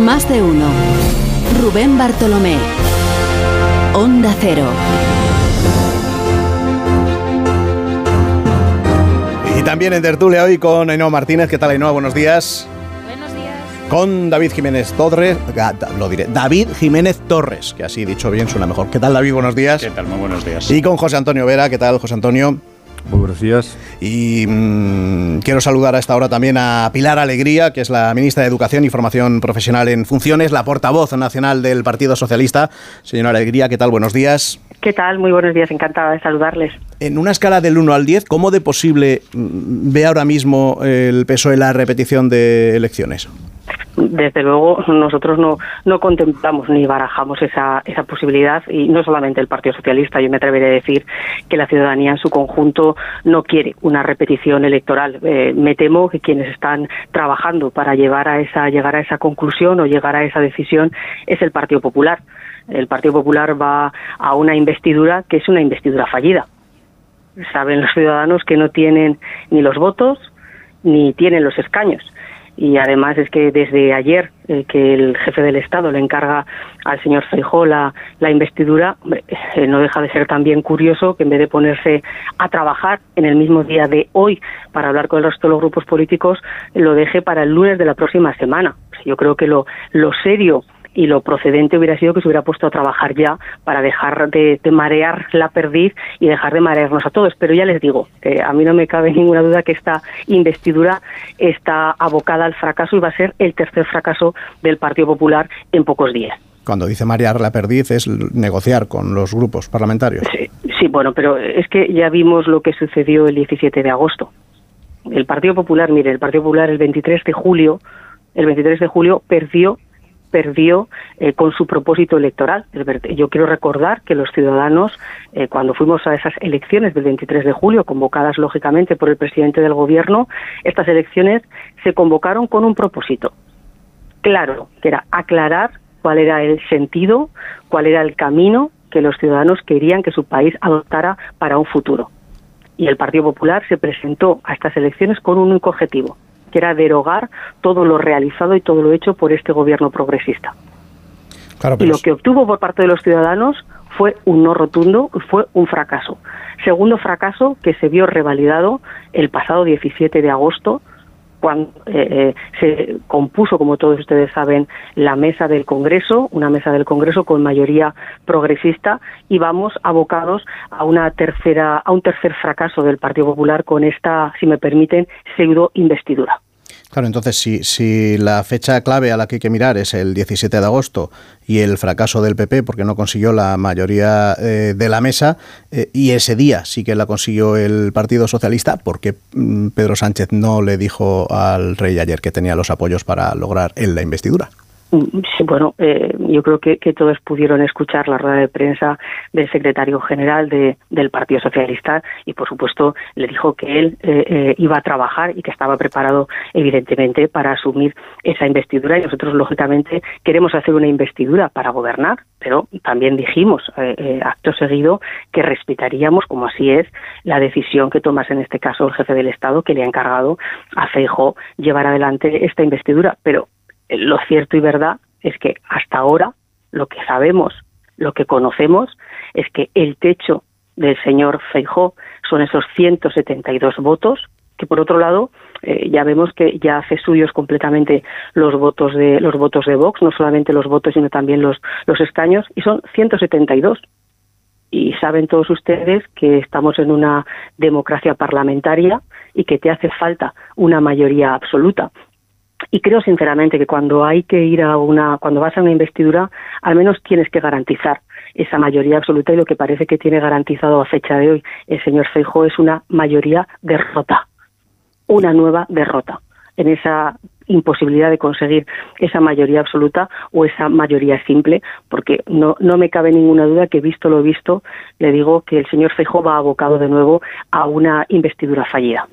Más de uno. Rubén Bartolomé. Onda Cero. Y también en tertulia hoy con Ainhoa Martínez. ¿Qué tal, Ainhoa? Buenos días. Buenos días. Con David Jiménez Torres. Lo diré. David Jiménez Torres, que así dicho bien suena mejor. ¿Qué tal, David? Buenos días. ¿Qué tal? Muy buenos días. Y con José Antonio Vera. ¿Qué tal, José Antonio? Muy buenos días. Y mmm, quiero saludar a esta hora también a Pilar Alegría, que es la ministra de Educación y Formación Profesional en Funciones, la portavoz nacional del Partido Socialista. Señora Alegría, ¿qué tal? Buenos días. ¿Qué tal? Muy buenos días, encantada de saludarles. En una escala del 1 al 10, ¿cómo de posible ve ahora mismo el PSOE la repetición de elecciones? Desde luego, nosotros no, no contemplamos ni barajamos esa, esa posibilidad y no solamente el Partido Socialista. Yo me atreveré a decir que la ciudadanía en su conjunto no quiere una repetición electoral. Eh, me temo que quienes están trabajando para llevar a esa, llegar a esa conclusión o llegar a esa decisión es el Partido Popular. El Partido Popular va a una investidura que es una investidura fallida. Saben los ciudadanos que no tienen ni los votos ni tienen los escaños y además es que desde ayer eh, que el jefe del Estado le encarga al señor Feijó la, investidura, eh, no deja de ser también curioso que en vez de ponerse a trabajar en el mismo día de hoy para hablar con el resto de los grupos políticos, lo deje para el lunes de la próxima semana. Yo creo que lo, lo serio y lo procedente hubiera sido que se hubiera puesto a trabajar ya para dejar de, de, marear la perdiz y dejar de marearnos a todos. Pero ya les digo, que a mí no me cabe ninguna duda que esta investidura está abocada al fracaso y va a ser el tercer fracaso del Partido Popular en pocos días. Cuando dice marear la perdiz es negociar con los grupos parlamentarios. Sí, sí, bueno, pero es que ya vimos lo que sucedió el 17 de agosto. El Partido Popular, mire, el Partido Popular el 23 de julio, el 23 de julio perdió perdió eh, con su propósito electoral. Yo quiero recordar que los ciudadanos, eh, cuando fuimos a esas elecciones del 23 de julio, convocadas lógicamente por el presidente del Gobierno, estas elecciones se convocaron con un propósito claro, que era aclarar cuál era el sentido, cuál era el camino que los ciudadanos querían que su país adoptara para un futuro. Y el Partido Popular se presentó a estas elecciones con un único objetivo, que era derogar todo lo realizado y todo lo hecho por este gobierno progresista. Claro, y lo que obtuvo por parte de los ciudadanos fue un no rotundo y fue un fracaso. Segundo fracaso que se vio revalidado el pasado 17 de agosto cuando eh, se compuso, como todos ustedes saben, la mesa del Congreso, una mesa del Congreso con mayoría progresista, y vamos abocados a una tercera, a un tercer fracaso del Partido Popular con esta, si me permiten, pseudo investidura. Claro, entonces si, si la fecha clave a la que hay que mirar es el 17 de agosto y el fracaso del PP porque no consiguió la mayoría eh, de la mesa eh, y ese día sí que la consiguió el Partido Socialista porque mm, Pedro Sánchez no le dijo al rey ayer que tenía los apoyos para lograr en la investidura. Sí, bueno, eh, yo creo que, todos pudieron escuchar la rueda de prensa del secretario general de, del Partido Socialista y, por supuesto, le dijo que él eh, eh, iba a trabajar y que estaba preparado, evidentemente, para asumir esa investidura. Y nosotros, lógicamente, queremos hacer una investidura para gobernar, pero también dijimos, eh, acto seguido, que respetaríamos, como así es, la decisión que tomase en este caso el jefe del Estado, que le ha encargado a Feijo llevar adelante esta investidura. Pero lo cierto y verdad es que hasta ahora lo que sabemos, lo que conocemos, es que el techo del señor Feijó son esos 172 votos, que por otro lado eh, ya vemos que ya hace suyos completamente los votos de los votos de Vox, no solamente los votos sino también los los escaños y son 172. Y saben todos ustedes que estamos en una democracia parlamentaria y que te hace falta una mayoría absoluta y creo sinceramente que cuando hay que ir a una, cuando vas a una investidura, al menos tienes que garantizar esa mayoría absoluta y lo que parece que tiene garantizado a fecha de hoy el señor Feijóo es una mayoría derrota, una nueva derrota en esa imposibilidad de conseguir esa mayoría absoluta o esa mayoría simple, porque no, no me cabe ninguna duda que visto lo visto, le digo que el señor Feijóo va abocado de nuevo a una investidura fallida.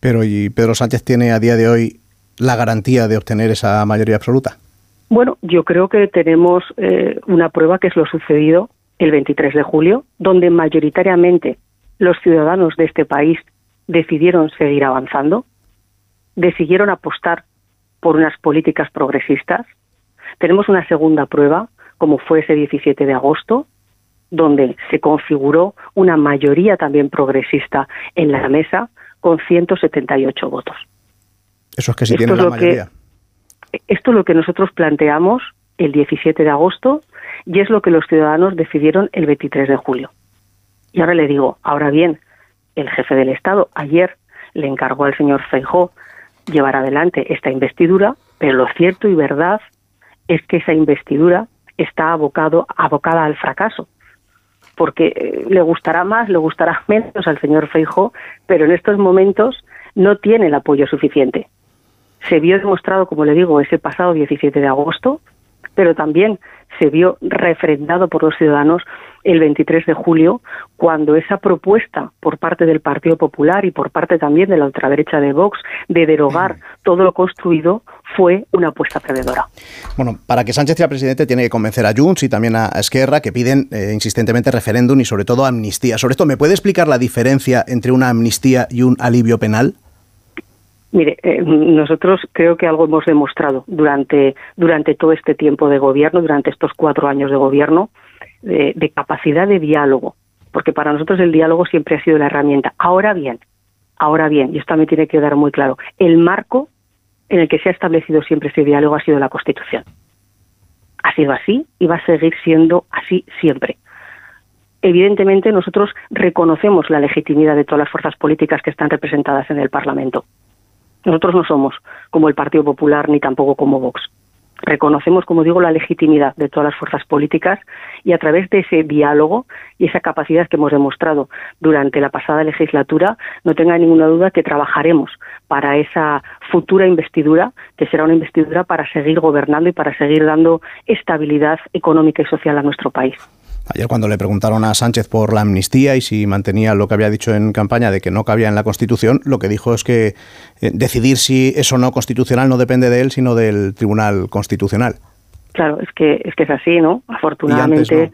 Pero y Pedro Sánchez tiene a día de hoy la garantía de obtener esa mayoría absoluta? Bueno, yo creo que tenemos eh, una prueba que es lo sucedido el 23 de julio, donde mayoritariamente los ciudadanos de este país decidieron seguir avanzando, decidieron apostar por unas políticas progresistas, Tenemos una segunda prueba, como fue ese 17 de agosto, donde se configuró una mayoría también progresista en la mesa con 178 votos. Eso es que sí tiene la mayoría. esto es lo que nosotros planteamos el 17 de agosto y es lo que los ciudadanos decidieron el 23 de julio. Y ahora le digo, ahora bien, el jefe del Estado ayer le encargó al señor Feijó llevar adelante esta investidura, pero lo cierto y verdad es que esa investidura está abocado, abocada al fracaso porque eh, le gustará más, le gustará menos al señor Feijó, pero en estos momentos no tiene el apoyo suficiente. Se vio demostrado, como le digo, ese pasado 17 de agosto, pero también se vio refrendado por los ciudadanos el 23 de julio, cuando esa propuesta por parte del Partido Popular y por parte también de la ultraderecha de Vox de derogar todo lo construido fue una apuesta perdedora. Bueno, para que Sánchez sea presidente tiene que convencer a Junts y también a Esquerra que piden eh, insistentemente referéndum y sobre todo amnistía. Sobre esto, ¿me puede explicar la diferencia entre una amnistía y un alivio penal? Mire, eh, nosotros creo que algo hemos demostrado durante, durante todo este tiempo de gobierno, durante estos cuatro años de gobierno, de, capacidad de diálogo, porque para nosotros el diálogo siempre ha sido la herramienta. Ahora bien, ahora bien, y esto me tiene que quedar muy claro, el marco en el que se ha establecido siempre ese diálogo ha sido la Constitución. Ha sido así y va a seguir siendo así siempre. Evidentemente, nosotros reconocemos la legitimidad de todas las fuerzas políticas que están representadas en el Parlamento. Nosotros no somos como el Partido Popular ni tampoco como Vox. Reconocemos, como digo, la legitimidad de todas las fuerzas políticas y a través de ese diálogo y esa capacidad que hemos demostrado durante la pasada legislatura, no tenga ninguna duda que trabajaremos para esa futura investidura, que será una investidura para seguir gobernando y para seguir dando estabilidad económica y social a nuestro país. Ayer cuando le preguntaron a Sánchez por la amnistía y si mantenía lo que había dicho en campaña de que no cabía en la Constitución, lo que dijo es que eh, decidir si es o no constitucional no depende de él, sino del Tribunal Constitucional. Claro, es que es que es así, ¿no? Afortunadamente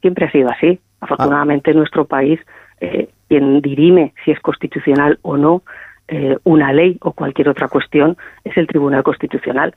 siempre ha sido así. Afortunadamente en nuestro país eh, quien dirime si es constitucional o no eh, una ley o cualquier otra cuestión es el Tribunal Constitucional.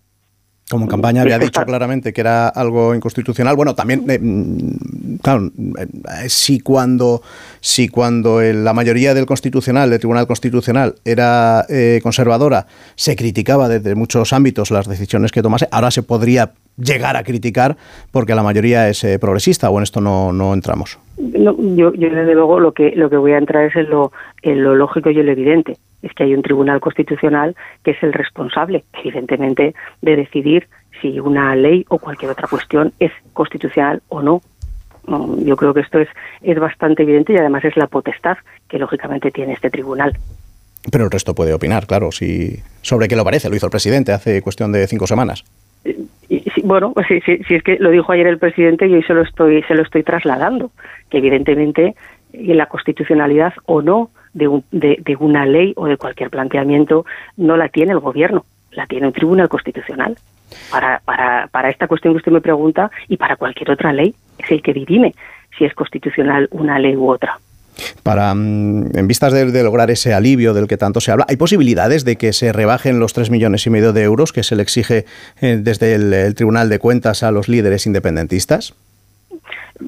Como en campaña había dicho claramente que era algo inconstitucional. Bueno, también, eh, mm, claro, eh, si cuando, si cuando la mayoría del Constitucional, del Tribunal Constitucional, era eh, conservadora, se criticaba desde muchos ámbitos las decisiones que tomase, ahora se podría llegar a criticar porque la mayoría es progresista, o en esto no, no entramos. No, yo, yo, desde luego, lo que, lo que voy a entrar es en lo, en lo lógico y en lo evidente es que hay un tribunal constitucional que es el responsable, evidentemente, de decidir si una ley o cualquier otra cuestión es constitucional o no. Yo creo que esto es, es bastante evidente y además es la potestad que lógicamente tiene este tribunal. Pero el resto puede opinar, claro, si sobre qué lo parece. Lo hizo el presidente hace cuestión de cinco semanas. bueno, si, si, es que lo dijo ayer el presidente y hoy se lo estoy, se lo estoy trasladando, que evidentemente en la constitucionalidad o no de, de, una ley o de cualquier planteamiento no la tiene el gobierno, la tiene el Tribunal Constitucional. Para, para, para esta cuestión que usted me pregunta y para cualquier otra ley, es el que dirime si es constitucional una ley u otra. Para, mm, en vistas de, lograr ese alivio del que tanto se habla, ¿hay posibilidades de que se rebajen los tres millones y medio de euros que se le exige eh, desde el Tribunal de Cuentas a los líderes independentistas?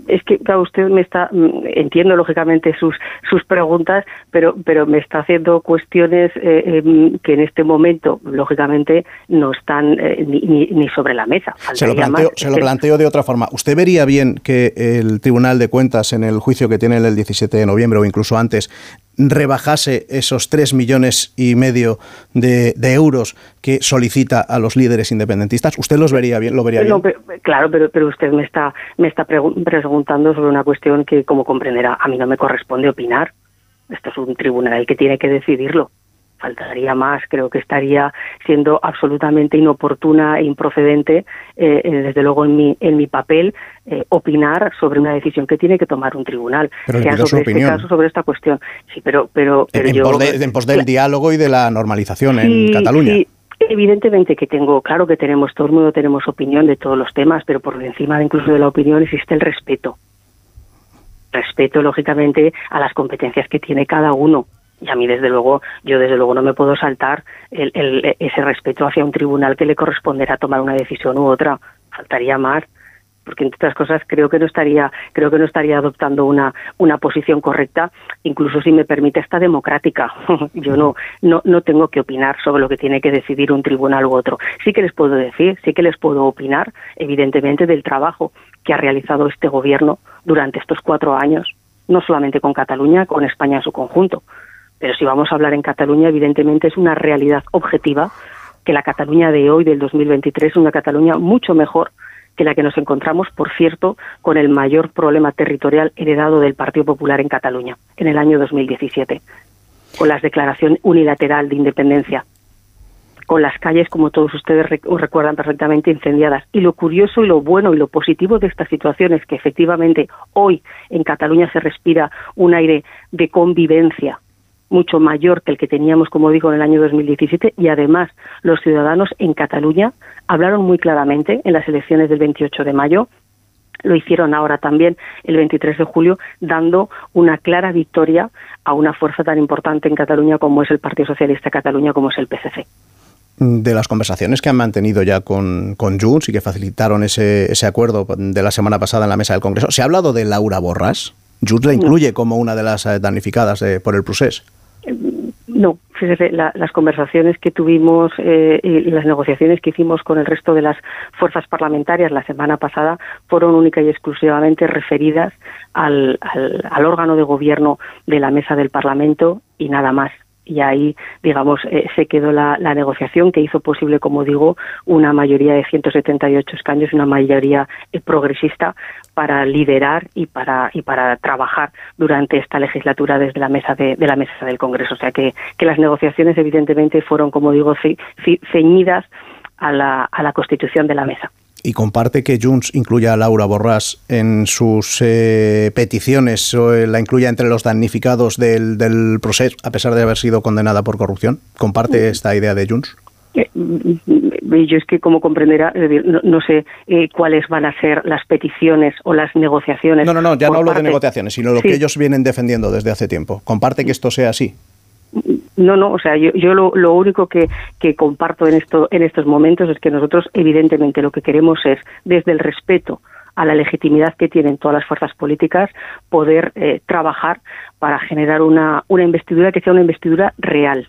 Es que claro, usted me está mm, entiendo lógicamente sus sus preguntas pero pero me está haciendo cuestiones eh, em, que en este momento lógicamente no están eh, ni, ni, sobre la mesa. Se lo planteo se lo planteo de otra forma. Usted vería bien que el Tribunal de Cuentas en el juicio que tiene el 17 de noviembre o incluso antes rebajase esos tres millones y medio de, euros que solicita a los líderes independentistas, ¿usted los vería bien? ¿Lo vería bien? claro, pero, pero usted me está, me está preguntando sobre una cuestión que, como comprenderá, a mí no me corresponde opinar. Esto es un tribunal el que tiene que decidirlo faltaría más, creo que estaría siendo absolutamente inoportuna e improcedente, eh, desde luego en mi, en mi papel, eh, opinar sobre una decisión que tiene que tomar un tribunal, pero sea sobre este caso, sobre esta cuestión. Sí, pero, pero, en, pos del diálogo y de la normalización en Cataluña. Sí, Evidentemente que tengo, claro que tenemos, todo el mundo tenemos opinión de todos los temas, pero por encima incluso de la opinión existe el respeto. Respeto, lógicamente, a las competencias que tiene cada uno y a mí desde luego yo desde luego no me puedo saltar ese respeto hacia un tribunal que le corresponderá tomar una decisión u otra. Faltaría más porque entre otras cosas creo que no estaría creo que no estaría adoptando una una posición correcta incluso si me permite esta democrática. Yo no no no tengo que opinar sobre lo que tiene que decidir un tribunal u otro. Sí que les puedo decir sí que les puedo opinar evidentemente del trabajo que ha realizado este gobierno durante estos cuatro años no solamente con Cataluña con España en su conjunto pero si vamos a hablar en Cataluña evidentemente es una realidad objetiva que la Cataluña de hoy del 2023 es una Cataluña mucho mejor que la que nos encontramos, por cierto, con el mayor problema territorial heredado del Partido Popular en Cataluña en el año 2017, con la declaración unilateral de independencia, con las calles, como todos ustedes recuerdan perfectamente, incendiadas. Y lo curioso y lo bueno y lo positivo de esta situación es que efectivamente hoy en Cataluña se respira un aire de convivencia mucho mayor que el que teníamos, como digo, en el año 2017 y además los ciudadanos en Cataluña hablaron muy claramente en las elecciones del 28 de mayo lo hicieron ahora también el 23 de julio, dando una clara victoria a una fuerza tan importante en Cataluña como es el Partido Socialista de Cataluña, como es el PCC. De las conversaciones que han mantenido ya con, con Junts y que facilitaron ese, ese acuerdo de la semana pasada en la mesa del Congreso, ¿se ha hablado de Laura Borras? Junts la incluye como una de las eh, damnificadas eh, por el procés. No, fíjese, las conversaciones que tuvimos eh, y las negociaciones que hicimos con el resto de las fuerzas parlamentarias la semana pasada fueron única y exclusivamente referidas al, al órgano de gobierno de la mesa del Parlamento y nada más y ahí, digamos, eh, se quedó la, negociación que hizo posible, como digo, una mayoría de 178 escaños, una mayoría eh, progresista para liderar y para y para trabajar durante esta legislatura desde la mesa de, la mesa del Congreso. O sea que, que las negociaciones, evidentemente, fueron, como digo, ceñidas a la, a la constitución de la mesa y comparte que Junts incluya a Laura Borràs en sus eh, peticiones o eh, la incluya entre los damnificados del, del, proceso, a pesar de haber sido condenada por corrupción. ¿Comparte mm. esta idea de Junts? Eh, yo es que, como comprenderá, no, sé cuáles van a ser las peticiones o las negociaciones. No, no, no, ya no hablo de negociaciones, sino lo que ellos vienen defendiendo desde hace tiempo. ¿Comparte que esto sea así? No, no, o sea, yo, yo lo, lo, único que, comparto en, esto, en estos momentos es que nosotros, evidentemente, lo que queremos es, desde el respeto a la legitimidad que tienen todas las fuerzas políticas, poder eh, trabajar para generar una, una investidura que sea una investidura real,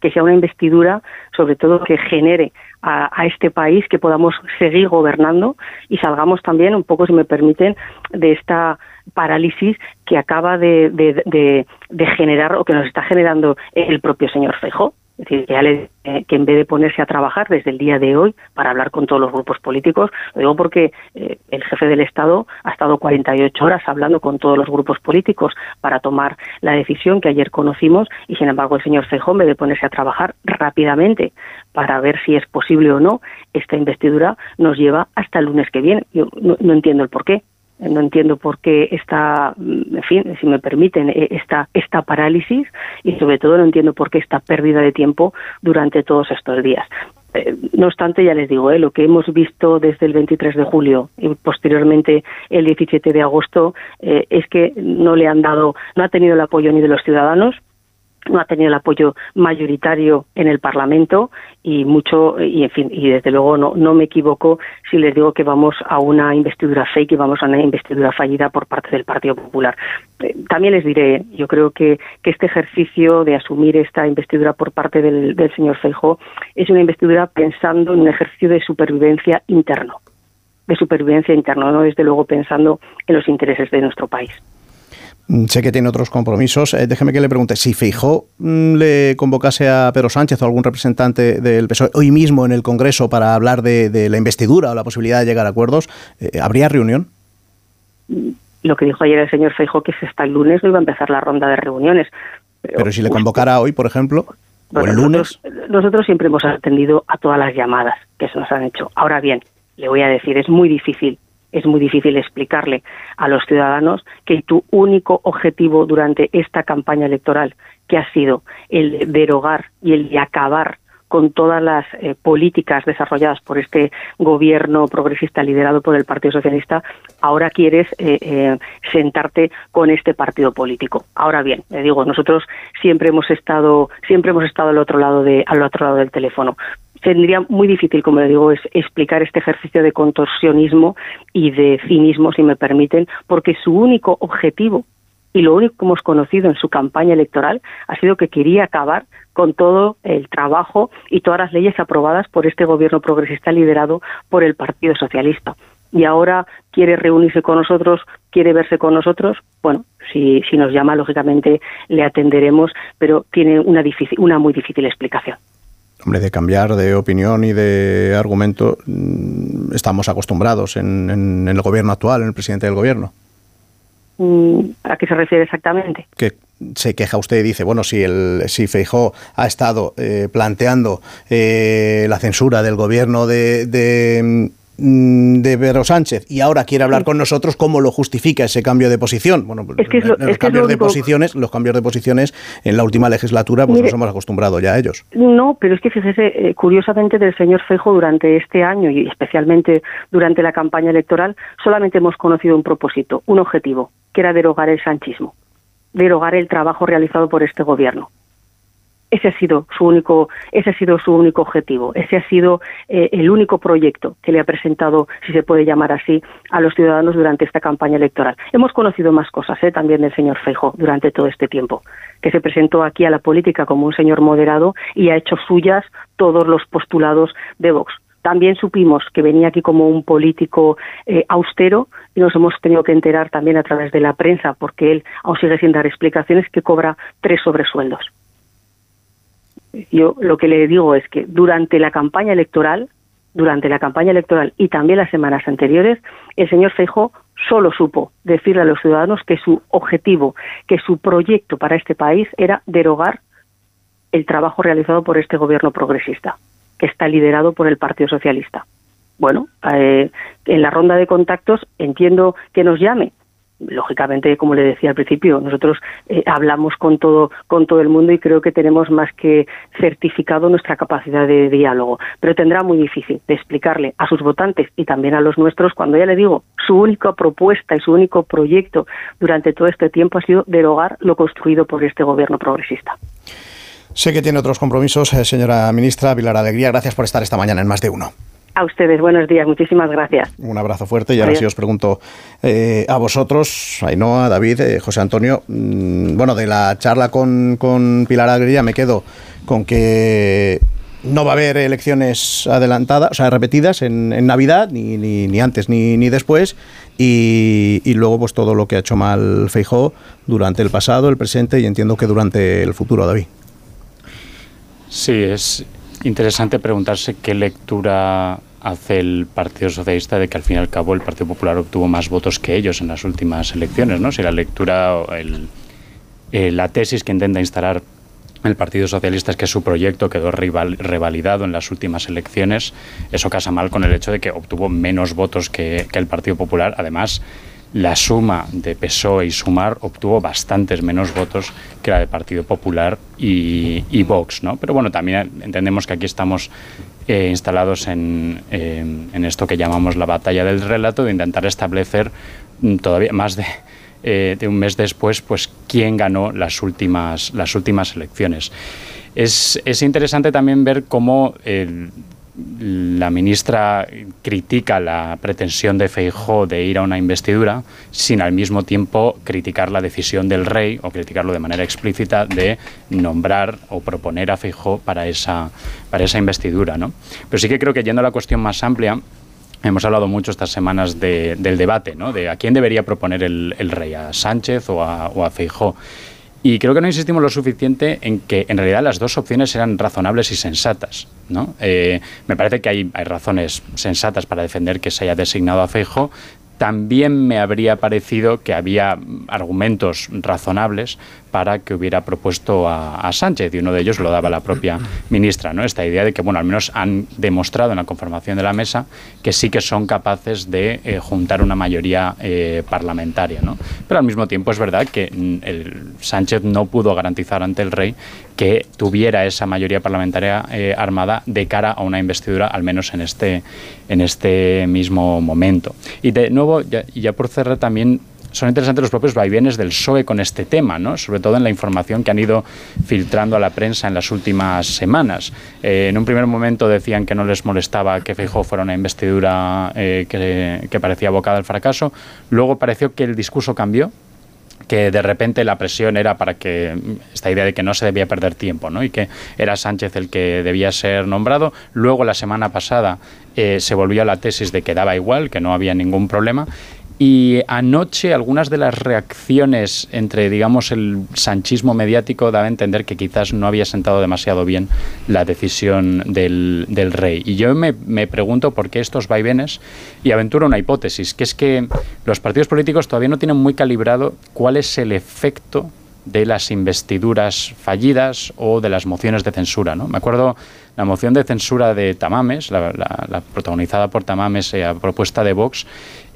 que sea una investidura, sobre todo, que genere a, este país, que podamos seguir gobernando y salgamos también, un poco, si me permiten, de esta parálisis que acaba de, de, generar o que nos está generando el propio señor Fejo. Es decir, que, eh, que en vez de ponerse a trabajar desde el día de hoy para hablar con todos los grupos políticos, lo digo porque eh, el jefe del Estado ha estado 48 horas hablando con todos los grupos políticos para tomar la decisión que ayer conocimos y, sin embargo, el señor Feijó, en vez de ponerse a trabajar rápidamente para ver si es posible o no, esta investidura nos lleva hasta el lunes que viene. Yo no entiendo el por qué. No entiendo por qué esta, en fin, si me permiten, eh, esta, esta parálisis y sobre todo no entiendo por qué esta pérdida de tiempo durante todos estos días. Eh, no obstante, ya les digo, eh, lo que hemos visto desde el 23 de julio y posteriormente el 17 de agosto es que no le han dado, no ha tenido el apoyo ni de los ciudadanos, no ha tenido el apoyo mayoritario en el Parlamento y mucho y en fin y desde luego no no me equivoco si les digo que vamos a una investidura fake y vamos a una investidura fallida por parte del Partido Popular. Eh, también les diré, yo creo que, que este ejercicio de asumir esta investidura por parte del, señor Feijóo es una investidura pensando en un ejercicio de supervivencia interno, de supervivencia interno, no desde luego pensando en los intereses de nuestro país. Mm, sé que tiene otros compromisos. Eh, déjeme que le pregunte, si Feijó mm, le convocase a Pedro Sánchez o algún representante del PSOE hoy mismo en el Congreso para hablar de, la investidura o la posibilidad de llegar a acuerdos, eh, ¿habría reunión? Lo que dijo ayer el señor Feijó, que hasta el lunes no iba a empezar la ronda de reuniones. Pero, si le convocara hoy, por ejemplo, o el lunes... nosotros siempre hemos atendido a todas las llamadas que se nos han hecho. Ahora bien, le voy a decir, es muy difícil es muy difícil explicarle a los ciudadanos que tu único objetivo durante esta campaña electoral, que ha sido el derogar y el de acabar con todas las eh, políticas desarrolladas por este gobierno progresista liderado por el Partido Socialista, ahora quieres eh, eh, sentarte con este partido político. Ahora bien, le digo, nosotros siempre hemos estado, siempre hemos estado al otro lado de, al otro lado del teléfono tendría muy difícil, como le digo, explicar este ejercicio de contorsionismo y de cinismo, si me permiten, porque su único objetivo y lo único que hemos conocido en su campaña electoral ha sido que quería acabar con todo el trabajo y todas las leyes aprobadas por este gobierno progresista liderado por el Partido Socialista. Y ahora quiere reunirse con nosotros, quiere verse con nosotros. Bueno, si, si nos llama, lógicamente le atenderemos, pero tiene una, difícil, una muy difícil explicación. Hombre, de cambiar de opinión y de argumento mm, estamos acostumbrados en, en el gobierno actual, en el presidente del gobierno. Mm, ¿A qué se refiere exactamente? Que se queja usted y dice, bueno, si, el, si Feijó ha estado eh, planteando eh, la censura del gobierno de, de de Pedro Sánchez y ahora quiere hablar con nosotros, ¿cómo lo justifica ese cambio de posición? Bueno, es que los cambios de posiciones, los cambios de posiciones en la última legislatura, pues nos hemos acostumbrado ya a ellos. No, pero es que fíjese, eh, curiosamente del señor Feijo durante este año y especialmente durante la campaña electoral, solamente hemos conocido un propósito, un objetivo, que era derogar el sanchismo, derogar el trabajo realizado por este gobierno. Ese ha sido su único, ese ha sido su único objetivo, ese ha sido eh, el único proyecto que le ha presentado, si se puede llamar así, a los ciudadanos durante esta campaña electoral. Hemos conocido más cosas ¿eh? también del señor Feijo durante todo este tiempo, que se presentó aquí a la política como un señor moderado y ha hecho suyas todos los postulados de Vox. También supimos que venía aquí como un político eh, austero y nos hemos tenido que enterar también a través de la prensa, porque él aún sigue sin dar explicaciones, que cobra tres sobresueldos yo lo que le digo es que durante la campaña electoral, durante la campaña electoral y también las semanas anteriores, el señor Feijo solo supo decirle a los ciudadanos que su objetivo, que su proyecto para este país era derogar el trabajo realizado por este gobierno progresista, que está liderado por el Partido Socialista. Bueno, eh, en la ronda de contactos entiendo que nos llame, lógicamente, como le decía al principio, nosotros eh, hablamos con todo, con todo el mundo y creo que tenemos más que certificado nuestra capacidad de diálogo. Pero tendrá muy difícil de explicarle a sus votantes y también a los nuestros cuando ya le digo, su única propuesta y su único proyecto durante todo este tiempo ha sido derogar lo construido por este gobierno progresista. Sé que tiene otros compromisos, eh, señora ministra Pilar Alegría. Gracias por estar esta mañana en más de uno. A ustedes, buenos días, muchísimas gracias. Un abrazo fuerte y ahora sí os pregunto eh, a vosotros, Ainhoa, David, eh, José Antonio, mm, bueno, de la charla con, con Pilar Alegría me quedo con que no va a haber elecciones adelantadas, o sea, repetidas en, Navidad, ni, ni, antes ni, ni después, y, y, luego pues todo lo que ha hecho mal Feijó durante el pasado, el presente y entiendo que durante el futuro, David. Sí, es interesante preguntarse qué lectura hace el Partido Socialista de que al fin y al cabo el Partido Popular obtuvo más votos que ellos en las últimas elecciones, ¿no? Si la lectura, el, eh, la tesis que intenta instalar el Partido Socialista es que su proyecto quedó revalidado en las últimas elecciones, eso casa mal con el hecho de que obtuvo menos votos que, que el Partido Popular. Además, la suma de PSOE y Sumar obtuvo bastantes menos votos que la del Partido Popular y, y Vox, ¿no? Pero bueno, también entendemos que aquí estamos eh, instalados en, en, esto que llamamos la batalla del relato, de intentar establecer mm, todavía más de, eh, de un mes después, pues quién ganó las últimas, las últimas elecciones. Es, es interesante también ver cómo la ministra critica la pretensión de Feijó de ir a una investidura sin al mismo tiempo criticar la decisión del rey o criticarlo de manera explícita de nombrar o proponer a Feijó para esa, para esa investidura. ¿no? Pero sí que creo que yendo a la cuestión más amplia, Hemos hablado mucho estas semanas del debate, ¿no? De a quién debería proponer el, rey, a Sánchez o a, o a Feijó. Y creo que no insistimos lo suficiente en que en realidad las dos opciones eran razonables y sensatas. ¿no? Eh, me parece que hay, hay, razones sensatas para defender que se haya designado a Feijo. También me habría parecido que había argumentos razonables para que hubiera propuesto a, Sánchez y uno de ellos lo daba la propia ministra, ¿no? Esta idea de que, bueno, al menos han demostrado en la conformación de la mesa que sí que son capaces de eh, juntar una mayoría eh, parlamentaria, ¿no? Pero al mismo tiempo es verdad que mm, Sánchez no pudo garantizar ante el rey que tuviera esa mayoría parlamentaria eh, armada de cara a una investidura, al menos en este, en este mismo momento. Y de nuevo, ya, ya por cerrar también son interesantes los propios vaivenes del PSOE con este tema, ¿no? sobre todo en la información que han ido filtrando a la prensa en las últimas semanas. Eh, en un primer momento decían que no les molestaba que Feijóo fuera una investidura eh, que, parecía abocada al fracaso. Luego pareció que el discurso cambió que de repente la presión era para que esta idea de que no se debía perder tiempo ¿no? y que era Sánchez el que debía ser nombrado. Luego la semana pasada eh, se volvió a la tesis de que daba igual, que no había ningún problema y anoche algunas de las reacciones entre, digamos, el sanchismo mediático daba a entender que quizás no había sentado demasiado bien la decisión del, del rey. Y yo me, me, pregunto por qué estos vaivenes, y aventuro una hipótesis, que es que los partidos políticos todavía no tienen muy calibrado cuál es el efecto de las investiduras fallidas o de las mociones de censura. ¿no? Me acuerdo la moción de censura de Tamames, la, protagonizada por Tamames eh, a propuesta de Vox,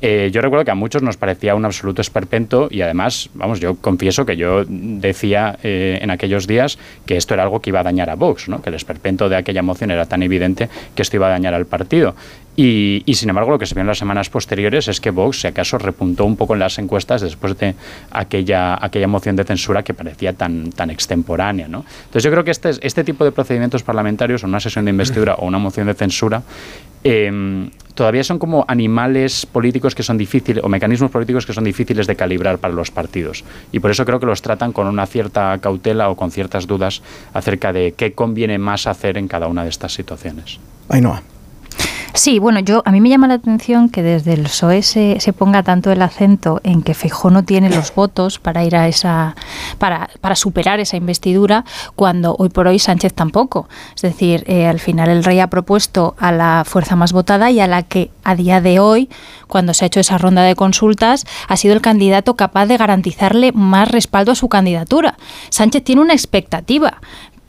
eh, yo recuerdo que a muchos nos parecía un absoluto esperpento y además, vamos, yo confieso que yo decía eh, en aquellos días que esto era algo que iba a dañar a Vox, ¿no? que el esperpento de aquella moción era tan evidente que esto iba a dañar al partido. Y, sin embargo, lo que se vio en las semanas posteriores es que Vox, si acaso, repuntó un poco en las encuestas después de aquella, aquella moción de censura que parecía tan, tan extemporánea. ¿no? Entonces, yo creo que este, este tipo de procedimientos parlamentarios, una sesión de investidura o una moción de censura, eh, todavía son como animales políticos que son difíciles, o mecanismos políticos que son difíciles de calibrar para los partidos. Y por eso creo que los tratan con una cierta cautela o con ciertas dudas acerca de qué conviene más hacer en cada una de estas situaciones. Ainhoa. Sí, bueno, yo a mí me llama la atención que desde el PSOE se, ponga tanto el acento en que Feijóo no tiene los votos para ir a esa para, para superar esa investidura cuando hoy por hoy Sánchez tampoco. Es decir, eh, al final el rey ha propuesto a la fuerza más votada y a la que a día de hoy, cuando se ha hecho esa ronda de consultas, ha sido el candidato capaz de garantizarle más respaldo a su candidatura. Sánchez tiene una expectativa,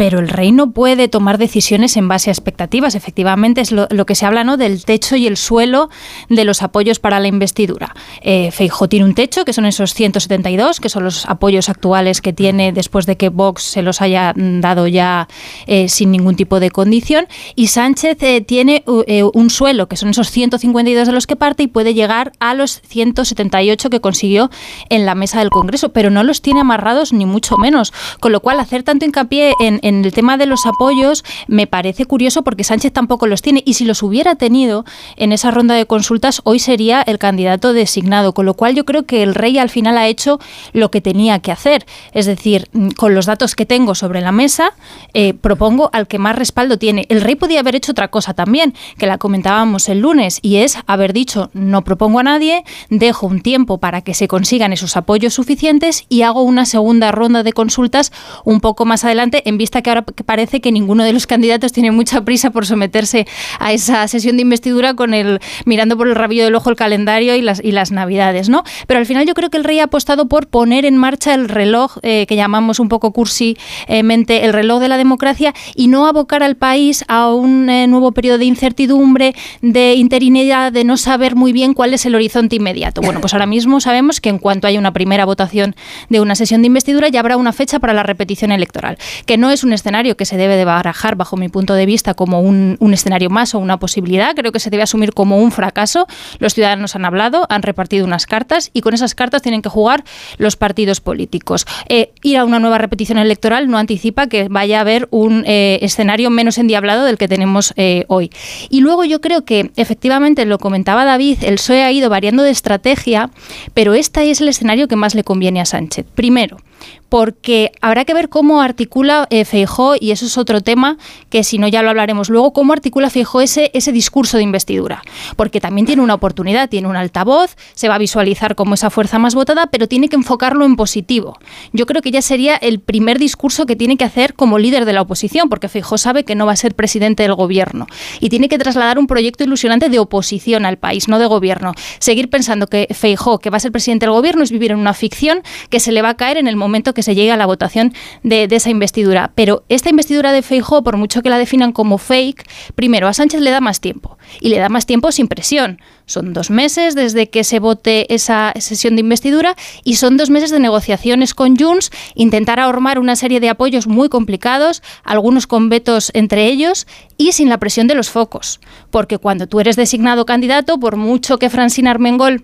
pero el rey no puede tomar decisiones en base a expectativas. Efectivamente, es lo, que se habla ¿no? del techo y el suelo de los apoyos para la investidura. Eh, Feijó tiene un techo, que son esos 172, que son los apoyos actuales que tiene después de que Vox se los haya dado ya eh, sin ningún tipo de condición. Y Sánchez eh, tiene eh, un suelo, que son esos 152 de los que parte, y puede llegar a los 178 que consiguió en la mesa del Congreso, pero no los tiene amarrados ni mucho menos. Con lo cual, hacer tanto hincapié en en el tema de los apoyos me parece curioso porque Sánchez tampoco los tiene y si los hubiera tenido en esa ronda de consultas hoy sería el candidato designado, con lo cual yo creo que el rey al final ha hecho lo que tenía que hacer, es decir, mm, con los datos que tengo sobre la mesa eh, propongo al que más respaldo tiene. El rey podía haber hecho otra cosa también, que la comentábamos el lunes y es haber dicho no propongo a nadie, dejo un tiempo para que se consigan esos apoyos suficientes y hago una segunda ronda de consultas un poco más adelante en vista que ahora parece que ninguno de los candidatos tiene mucha prisa por someterse a esa sesión de investidura con el mirando por el rabillo del ojo el calendario y las, y las navidades, ¿no? Pero al final yo creo que el rey ha apostado por poner en marcha el reloj eh, que llamamos un poco cursimente el reloj de la democracia y no abocar al país a un eh, nuevo periodo de incertidumbre, de interinidad, de no saber muy bien cuál es el horizonte inmediato. Bueno, pues ahora mismo sabemos que en cuanto haya una primera votación de una sesión de investidura ya habrá una fecha para la repetición electoral, que no es un escenario que se debe de barajar, bajo mi punto de vista, como un, escenario más o una posibilidad. Creo que se debe asumir como un fracaso. Los ciudadanos han hablado, han repartido unas cartas y con esas cartas tienen que jugar los partidos políticos. Eh, ir a una nueva repetición electoral no anticipa que vaya a haber un eh, escenario menos endiablado del que tenemos eh, hoy. Y luego yo creo que efectivamente, lo comentaba David, el PSOE ha ido variando de estrategia, pero este es el escenario que más le conviene a Sánchez. Primero, porque habrá que ver cómo articula eh, Feijó, y eso es otro tema que si no ya lo hablaremos luego, cómo articula Feijó ese, ese discurso de investidura. Porque también tiene una oportunidad, tiene un altavoz, se va a visualizar como esa fuerza más votada, pero tiene que enfocarlo en positivo. Yo creo que ya sería el primer discurso que tiene que hacer como líder de la oposición, porque Feijó sabe que no va a ser presidente del gobierno y tiene que trasladar un proyecto ilusionante de oposición al país, no de gobierno. Seguir pensando que Feijó, que va a ser presidente del gobierno, es vivir en una ficción que se le va a caer en el momento momento que se llegue a la votación de, esa investidura. Pero esta investidura de Feijó, por mucho que la definan como fake, primero a Sánchez le da más tiempo y le da más tiempo sin presión. Son dos meses desde que se vote esa sesión de investidura y son dos meses de negociaciones con Junts, intentar ahormar una serie de apoyos muy complicados, algunos con vetos entre ellos y sin la presión de los focos. Porque cuando tú eres designado candidato, por mucho que Francina Armengol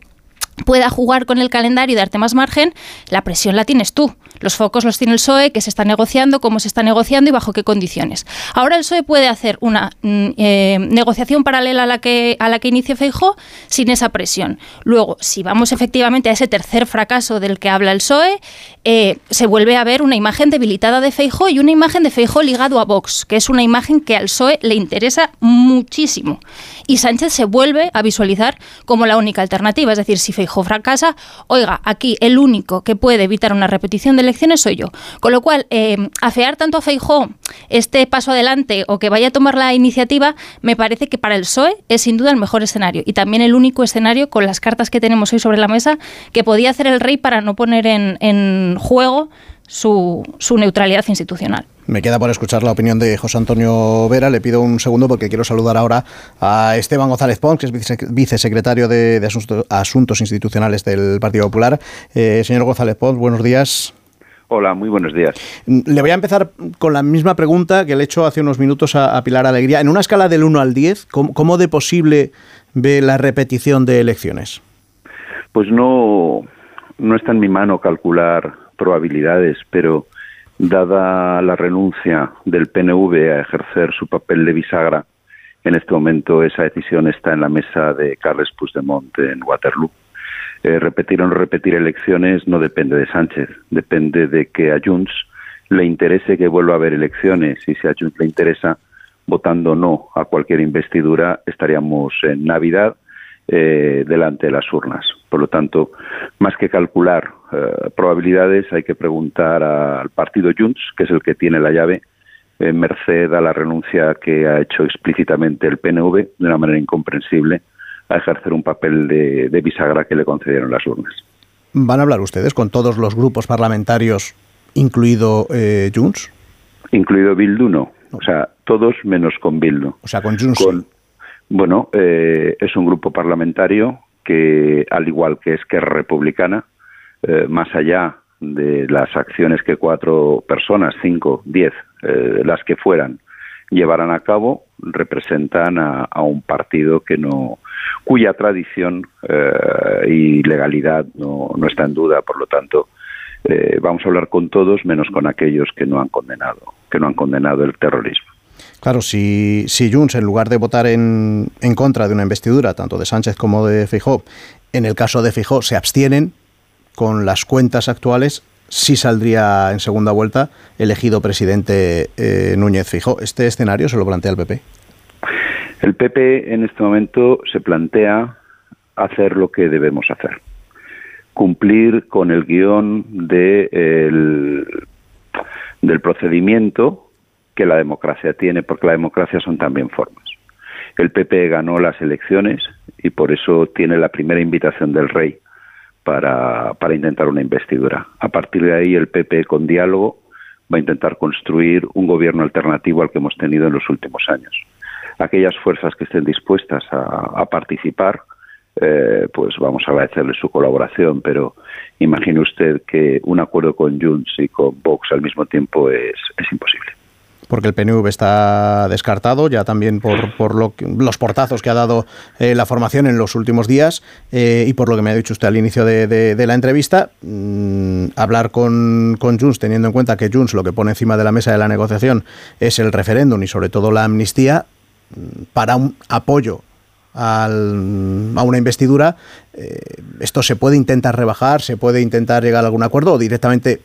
pueda jugar con el calendario y darte más margen, la presión la tienes tú. Los focos los tiene el PSOE, que se está negociando, cómo se está negociando y bajo qué condiciones. Ahora el PSOE puede hacer una mm, eh, negociación paralela a la que a la que inicie Feijó sin esa presión. Luego, si vamos efectivamente a ese tercer fracaso del que habla el PSOE, eh, se vuelve a ver una imagen debilitada de Feijó y una imagen de Feijó ligado a Vox, que es una imagen que al PSOE le interesa muchísimo. Y Sánchez se vuelve a visualizar como la única alternativa. Es decir, si Feijó fracasa, oiga, aquí el único que puede evitar una repetición de elecciones soy yo. Con lo cual, eh, afear tanto a Feijó este paso adelante o que vaya a tomar la iniciativa, me parece que para el PSOE es sin duda el mejor escenario y también el único escenario con las cartas que tenemos hoy sobre la mesa que podía hacer el rey para no poner en, juego su, su neutralidad institucional. Me queda por escuchar la opinión de José Antonio Vera. Le pido un segundo porque quiero saludar ahora a Esteban González Pons, que es vicesecretario de, Asuntos, Institucionales del Partido Popular. Eh, señor González Pons, buenos días. Hola, muy buenos días. Mm, le voy a empezar con la misma pregunta que le he hecho hace unos minutos a, Pilar Alegría. En una escala del 1 al 10, ¿cómo, de posible ve la repetición de elecciones? Pues no, no está en mi mano calcular probabilidades, pero dada la renuncia del PNV a ejercer su papel de bisagra, en este momento esa decisión está en la mesa de Carles Puigdemont en Waterloo eh, repetir o no repetir elecciones no depende de Sánchez, depende de que a Junts le interese que vuelva a haber elecciones y si a Junts le interesa, votando no a cualquier investidura, estaríamos en Navidad eh, delante de las urnas. Por lo tanto, más que calcular eh, probabilidades, hay que preguntar al partido Junts, que es el que tiene la llave, merced a la renuncia que ha hecho explícitamente el PNV de una manera incomprensible a ejercer un papel de, bisagra que le concedieron las urnas. ¿Van a hablar ustedes con todos los grupos parlamentarios, incluido eh, Junts? Incluido Bildu, no. O sea, todos menos con Bildu. O sea, con Junts. Bueno, eh, es un grupo parlamentario que, al igual que es que republicana, eh, más allá de las acciones que cuatro personas, cinco, diez, eh, las que fueran, llevarán a cabo, representan a, un partido que no cuya tradición eh, y legalidad no, no, está en duda, por lo tanto eh, vamos a hablar con todos menos con aquellos que no han condenado que no han condenado el terrorismo. Claro, si, si Junts, en lugar de votar en, en contra de una investidura, tanto de Sánchez como de Fijó, en el caso de Fijó se abstienen, con las cuentas actuales sí saldría en segunda vuelta elegido presidente eh, Núñez Fijo. ¿Este escenario se lo plantea el PP? El PP en este momento se plantea hacer lo que debemos hacer. Cumplir con el guion de del procedimiento que la democracia tiene, porque la democracia son también formas. El PP ganó las elecciones y por eso tiene la primera invitación del rey para, para intentar una investidura. A partir de ahí, el PP, con diálogo, va a intentar construir un gobierno alternativo al que hemos tenido en los últimos años. Aquellas fuerzas que estén dispuestas a, participar, eh, pues vamos a agradecerles su colaboración, pero imagine usted que un acuerdo con Junts y con Vox al mismo tiempo es imposible. Porque el PNV está descartado, ya también por, por lo los portazos que ha dado eh, la formación en los últimos días eh, y por lo que me ha dicho usted al inicio de, la entrevista, mm, hablar con, con Junts, teniendo en cuenta que Junts lo que pone encima de la mesa de la negociación es el referéndum y sobre todo la amnistía, para un apoyo al, a una investidura, eh, esto se puede intentar rebajar, se puede intentar llegar a algún acuerdo o directamente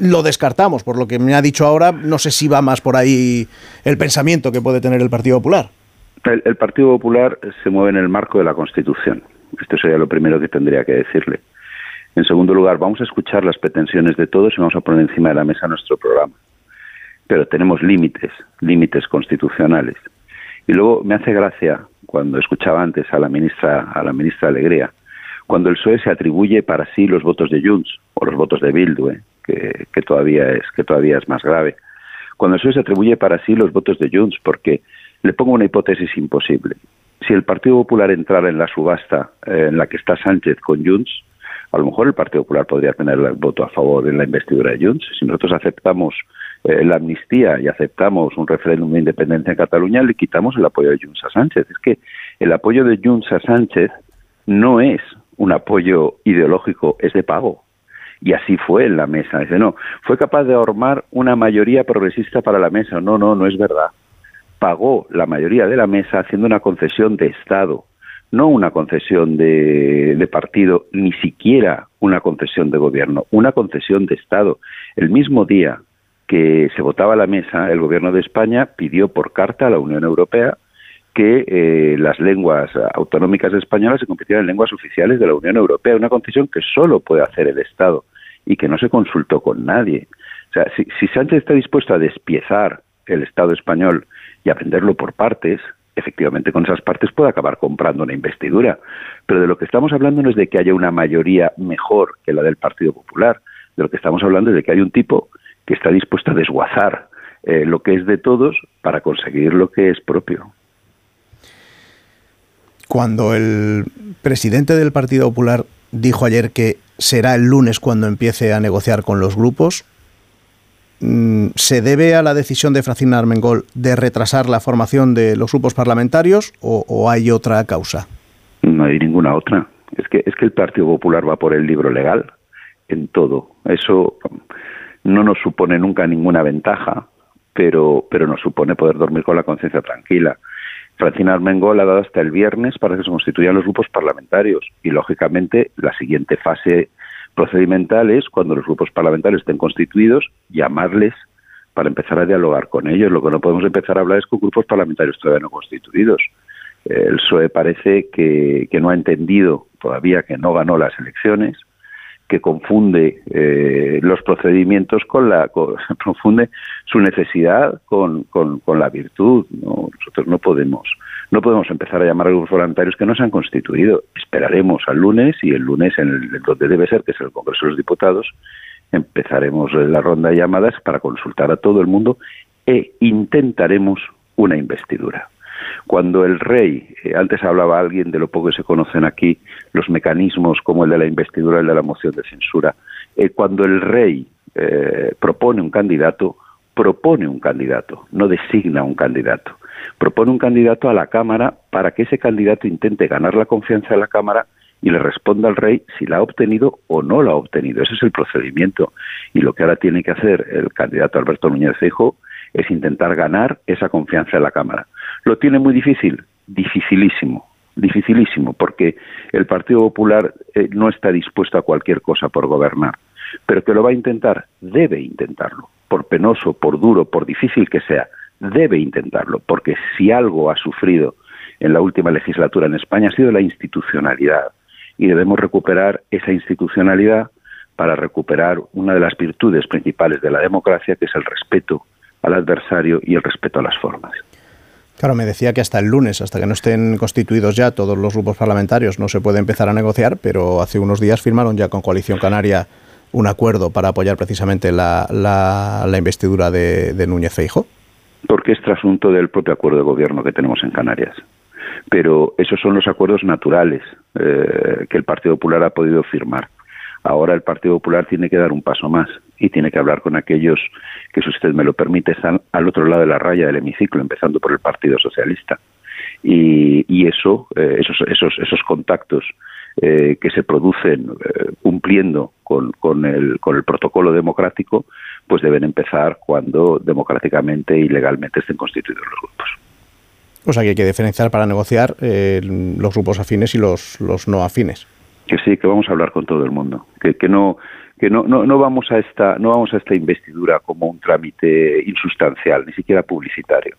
lo descartamos. Por lo que me ha dicho ahora, no sé si va más por ahí el pensamiento que puede tener el Partido Popular. El, Partido Popular se mueve en el marco de la Constitución. Esto sería lo primero que tendría que decirle. En segundo lugar, vamos a escuchar las pretensiones de todos y vamos a poner encima de la mesa nuestro programa. Pero tenemos límites, límites constitucionales. Y luego me hace gracia cuando escuchaba antes a la ministra, a la ministra Alegría, cuando el PSOE se atribuye para sí los votos de Junts o los votos de Bildu. ¿eh? que, que, todavía es que todavía es más grave. Cuando eso se atribuye para sí los votos de Junts, porque le pongo una hipótesis imposible. Si el Partido Popular entrara en la subasta eh, en la que está Sánchez con Junts, a lo mejor el Partido Popular podría tener el voto a favor en la investidura de Junts. Si nosotros aceptamos eh, la amnistía y aceptamos un referéndum de independencia en Cataluña, le quitamos el apoyo de Junts a Sánchez. Es que el apoyo de Junts a Sánchez no es un apoyo ideológico, es de pago. Y así fue en la mesa. Dice, no, fue capaz de ahormar una mayoría progresista para la mesa. No, no, no es verdad. Pagó la mayoría de la mesa haciendo una concesión de Estado, no una concesión de partido, ni siquiera una concesión de gobierno, una concesión de Estado. El mismo día que se votaba la mesa, el Gobierno de España pidió por carta a la Unión Europea que eh, las lenguas autonómicas españolas se convirtieran en lenguas oficiales de la Unión Europea, una concesión que solo puede hacer el Estado y que no se consultó con nadie. O sea, si, si Sánchez está dispuesto a despiezar el Estado español y a venderlo por partes, efectivamente con esas partes puede acabar comprando una investidura. Pero de lo que estamos hablando no es de que haya una mayoría mejor que la del Partido Popular. De lo que estamos hablando es de que hay un tipo que está dispuesto a desguazar eh, lo que es de todos para conseguir lo que es propio. Cuando el presidente del Partido Popular dijo ayer que será el lunes cuando empiece a negociar con los grupos, mm, ¿se debe a la decisión de Francina Armengol de retrasar la formación de los grupos parlamentarios o, hay otra causa? No hay ninguna otra. Es que, es que el Partido Popular va por el libro legal en todo. Eso no nos supone nunca ninguna ventaja, pero, pero nos supone poder dormir con la conciencia tranquila. Francina Armengol ha dado hasta el viernes para que se constituyan los grupos parlamentarios y, lógicamente, la siguiente fase procedimental es, cuando los grupos parlamentarios estén constituidos, llamarles para empezar a dialogar con ellos. Lo que no podemos empezar a hablar es con grupos parlamentarios todavía no constituidos. El PSOE parece que, que no ha entendido todavía que no ganó las elecciones que confunde eh, los procedimientos con la confunde su necesidad con, con, la virtud nosotros no podemos no podemos empezar a llamar a grupos voluntarios que no se han constituido. Esperaremos al lunes y el lunes en el, donde debe ser que es el Congreso de los Diputados empezaremos la ronda de llamadas para consultar a todo el mundo e intentaremos una investidura cuando el rey, eh, antes hablaba alguien de lo poco que se conocen aquí, los mecanismos como el de la investidura, el de la moción de censura, eh, cuando el rey eh, propone un candidato, propone un candidato, no designa un candidato. Propone un candidato a la Cámara para que ese candidato intente ganar la confianza de la Cámara y le responda al rey si la ha obtenido o no la ha obtenido. Ese es el procedimiento. Y lo que ahora tiene que hacer el candidato Alberto Núñez Feijóo es intentar ganar esa confianza de la Cámara. ¿Lo tiene muy difícil? Dificilísimo, dificilísimo, porque el Partido Popular eh, no está dispuesto a cualquier cosa por gobernar, pero que lo va a intentar, debe intentarlo, por penoso, por duro, por difícil que sea, debe intentarlo, porque si algo ha sufrido en la última legislatura en España ha sido la institucionalidad y debemos recuperar esa institucionalidad para recuperar una de las virtudes principales de la democracia, que es el respeto al adversario y el respeto a las formas. Claro, me decía que hasta el lunes, hasta que no estén constituidos ya todos los grupos parlamentarios, no se puede empezar a negociar, pero hace unos días firmaron ya con Coalición Canaria un acuerdo para apoyar precisamente la, la, investidura de, Núñez Feijo. Porque es trasunto del propio acuerdo de gobierno que tenemos en Canarias. Pero esos son los acuerdos naturales eh, que el Partido Popular ha podido firmar. Ahora el Partido Popular tiene que dar un paso más y tiene que hablar con aquellos que, si usted me lo permite, están al otro lado de la raya del hemiciclo, empezando por el Partido Socialista. Y, eso, eh, esos, esos, esos contactos eh, que se producen eh, cumpliendo con, con, el, con el protocolo democrático, pues deben empezar cuando democráticamente y legalmente estén constituidos los grupos. O sea que hay que diferenciar para negociar los grupos afines y los, los no afines que sí, que vamos a hablar con todo el mundo, que, que no que no, no, no vamos a esta no vamos a esta investidura como un trámite insustancial, ni siquiera publicitario.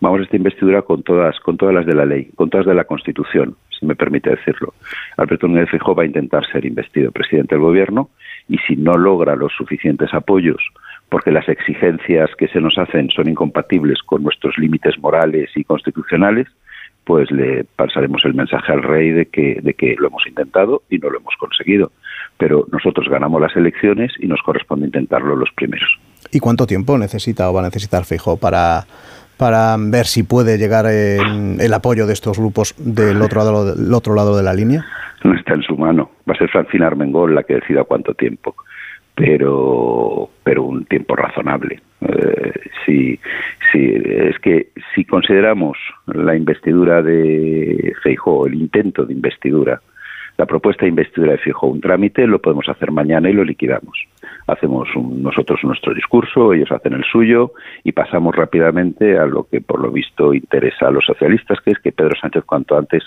Vamos a esta investidura con todas con todas las de la ley, con todas de la Constitución, si me permite decirlo. Alberto Núñez Feijóo va a intentar ser investido presidente del Gobierno y si no logra los suficientes apoyos porque las exigencias que se nos hacen son incompatibles con nuestros límites morales y constitucionales, pues le pasaremos el mensaje al rey de que, de que lo hemos intentado y no lo hemos conseguido. Pero nosotros ganamos las elecciones y nos corresponde intentarlo los primeros. ¿Y cuánto tiempo necesita o va a necesitar Feijóo para para ver si puede llegar el apoyo de estos grupos del otro lado del otro lado de la línea? No está en su mano. Va a ser Francina Armengol la que decida cuánto tiempo, pero pero un tiempo razonable. Eh, si, si es que si consideramos la investidura de Feijóo, el intento de investidura, la propuesta de investidura de Fijo un trámite, lo podemos hacer mañana y lo liquidamos. Hacemos nosotros nuestro discurso, ellos hacen el suyo y pasamos rápidamente a lo que por lo visto interesa a los socialistas, que es que Pedro Sánchez cuanto antes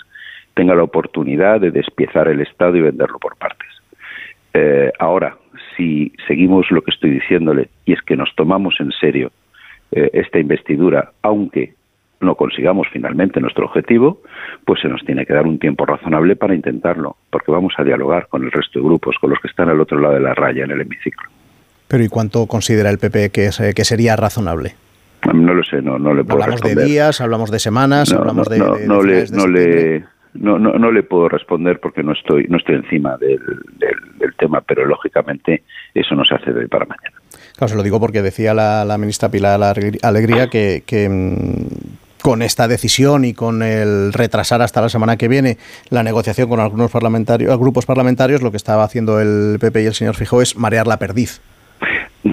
tenga la oportunidad de despiezar el Estado y venderlo por partes. Eh, ahora, si seguimos lo que estoy diciéndole, y es que nos tomamos en serio eh, esta investidura, aunque no consigamos finalmente nuestro objetivo, pues se nos tiene que dar un tiempo razonable para intentarlo, porque vamos a dialogar con el resto de grupos, con los que están al otro lado de la raya en el hemiciclo. Pero ¿y cuánto considera el PP que, eh, que sería razonable? No lo sé, no, no le puedo ¿Hablamos de días, hablamos de semanas, hablamos de, no, no, le, no le, no, no, le puedo responder porque no estoy, no estoy encima del, del, tema, pero lógicamente eso no se hace de hoy para mañana. Claro, se lo digo porque decía la, la ministra Pilar Alegría que, que mm, con esta decisión y con el retrasar hasta la semana que viene la negociación con algunos parlamentarios, grupos parlamentarios, lo que estaba haciendo el PP y el señor Fijó es marear la perdiz.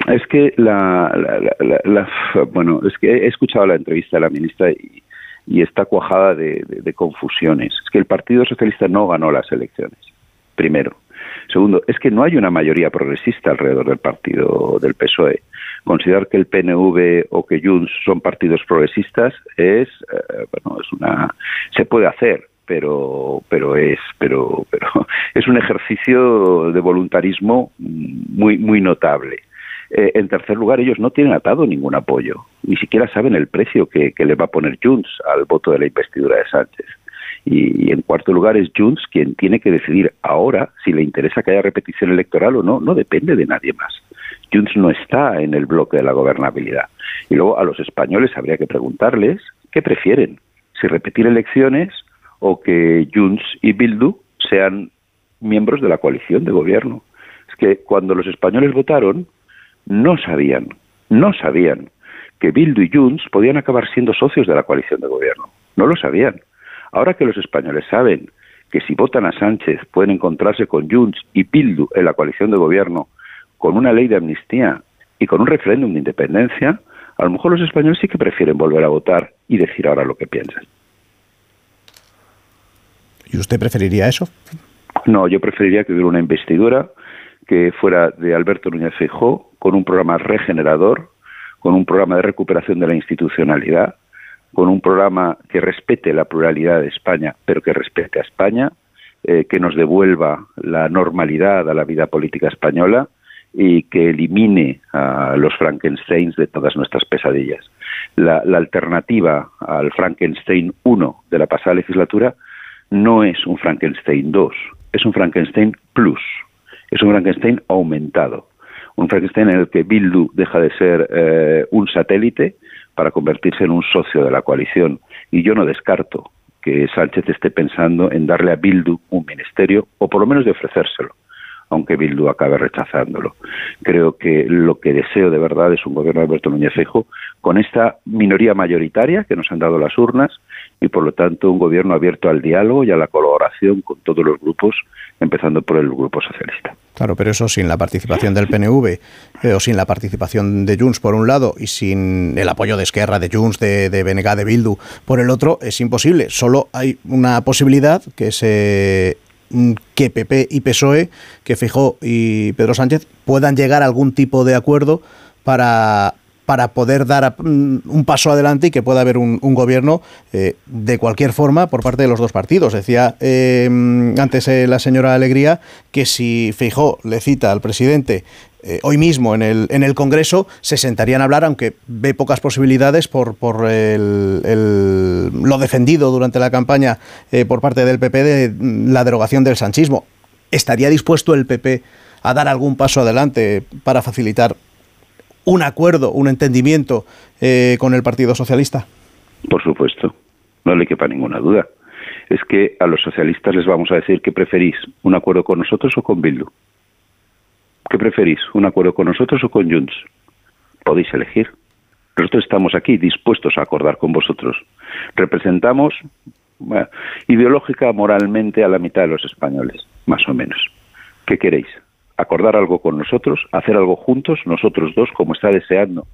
Es que la, bueno, es que he escuchado la entrevista de la ministra y, está cuajada de, de, confusiones. Es que el Partido Socialista no ganó las elecciones. Primero. Segundo, es que no hay una mayoría progresista alrededor del partido del PSOE considerar que el PNV o que Junts son partidos progresistas es eh, bueno es una se puede hacer pero pero es pero pero es un ejercicio de voluntarismo muy muy notable eh, en tercer lugar, ellos no tienen atado ningún apoyo, ni siquiera saben el precio que, que le va a poner Junts al voto de la investidura de Sánchez. Y, y, en cuarto lugar es Junts quien tiene que decidir ahora si le interesa que haya repetición electoral o no, no depende de nadie más. Junts no está en el bloque de la gobernabilidad. Y luego a los españoles habría que preguntarles qué prefieren, si repetir elecciones o que Junts y Bildu sean miembros de la coalición de gobierno. Es que cuando los españoles votaron, no sabían, no sabían que Bildu y Junts podían acabar siendo socios de la coalición de gobierno. No lo sabían. Ahora que los españoles saben que si votan a Sánchez pueden encontrarse con Junts y Bildu en la coalición de gobierno con una ley de amnistía y con un referéndum de independencia, a lo mejor los españoles sí que prefieren volver a votar y decir ahora lo que piensan. ¿Y usted preferiría eso? No, yo preferiría que hubiera una investidura que fuera de Alberto Núñez Feijóo con un programa regenerador, con un programa de recuperación de la institucionalidad, con un programa que respete la pluralidad de España, pero que respete a España, eh, que nos devuelva la normalidad a la vida política española y que elimine a los Frankensteins de todas nuestras pesadillas. La, alternativa al Frankenstein 1 de la pasada legislatura no es un Frankenstein 2, es un Frankenstein plus, es un Frankenstein aumentado, un Frankenstein en el que Bildu deja de ser eh, un satélite para convertirse en un socio de la coalición. Y yo no descarto que Sánchez esté pensando en darle a Bildu un ministerio, o por lo menos de ofrecérselo aunque Bildu acabe rechazándolo. Creo que lo que deseo de verdad es un gobierno de Alberto Núñez Feijóo con esta minoría mayoritaria que nos han dado las urnas y por lo tanto un gobierno abierto al diálogo y a la colaboración con todos los grupos, empezando por el Grupo Socialista. Claro, pero eso sin la participación del PNV eh, o sin la participación de Junts por un lado y sin el apoyo de Esquerra, de Junts, de, de de Bildu por el otro, es imposible. Solo hay una posibilidad que se que PP y PSOE, que Fijó y Pedro Sánchez puedan llegar a algún tipo de acuerdo para, para poder dar mm, un paso adelante y que pueda haber un, gobierno eh, de cualquier forma por parte de los dos partidos. Decía eh, antes eh, la señora Alegría que si Feijó le cita al presidente hoy mismo en el, en el Congreso se sentarían a hablar, aunque ve pocas posibilidades por, por el, lo defendido durante la campaña por parte del PP de la derogación del sanchismo. ¿Estaría dispuesto el PP a dar algún paso adelante para facilitar un acuerdo, un entendimiento eh, con el Partido Socialista? Por supuesto, no le quepa ninguna duda. Es que a los socialistas les vamos a decir que preferís un acuerdo con nosotros o con Bildu ¿Qué preferís? ¿Un acuerdo con nosotros o con Junts? Podéis elegir. Nosotros estamos aquí dispuestos a acordar con vosotros. Representamos ideológica, moralmente, a la mitad de los españoles, más o menos. ¿Qué queréis? ¿Acordar algo con nosotros? ¿Hacer algo juntos, nosotros dos, como está deseando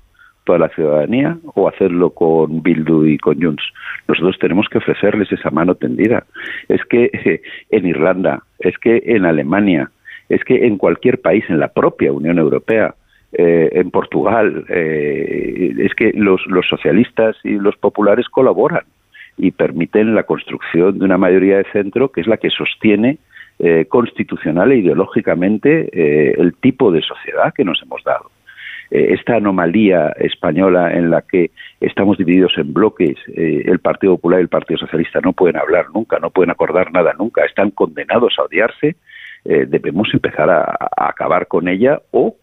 toda la ciudadanía? ¿O hacerlo con Bildu y con Junts? Nosotros tenemos que ofrecerles esa mano tendida. Es que en Irlanda, es que en Alemania, es que en cualquier país, en la propia Unión Europea, eh, en Portugal, eh, es que los, socialistas y los populares colaboran y permiten la construcción de una mayoría de centro que es la que sostiene eh, constitucional e ideológicamente el tipo de sociedad que nos hemos dado. esta anomalía española en la que estamos divididos en bloques, el Partido Popular y el Partido Socialista no pueden hablar nunca, no pueden acordar nada nunca, están condenados a odiarse, debemos empezar a, acabar con ella o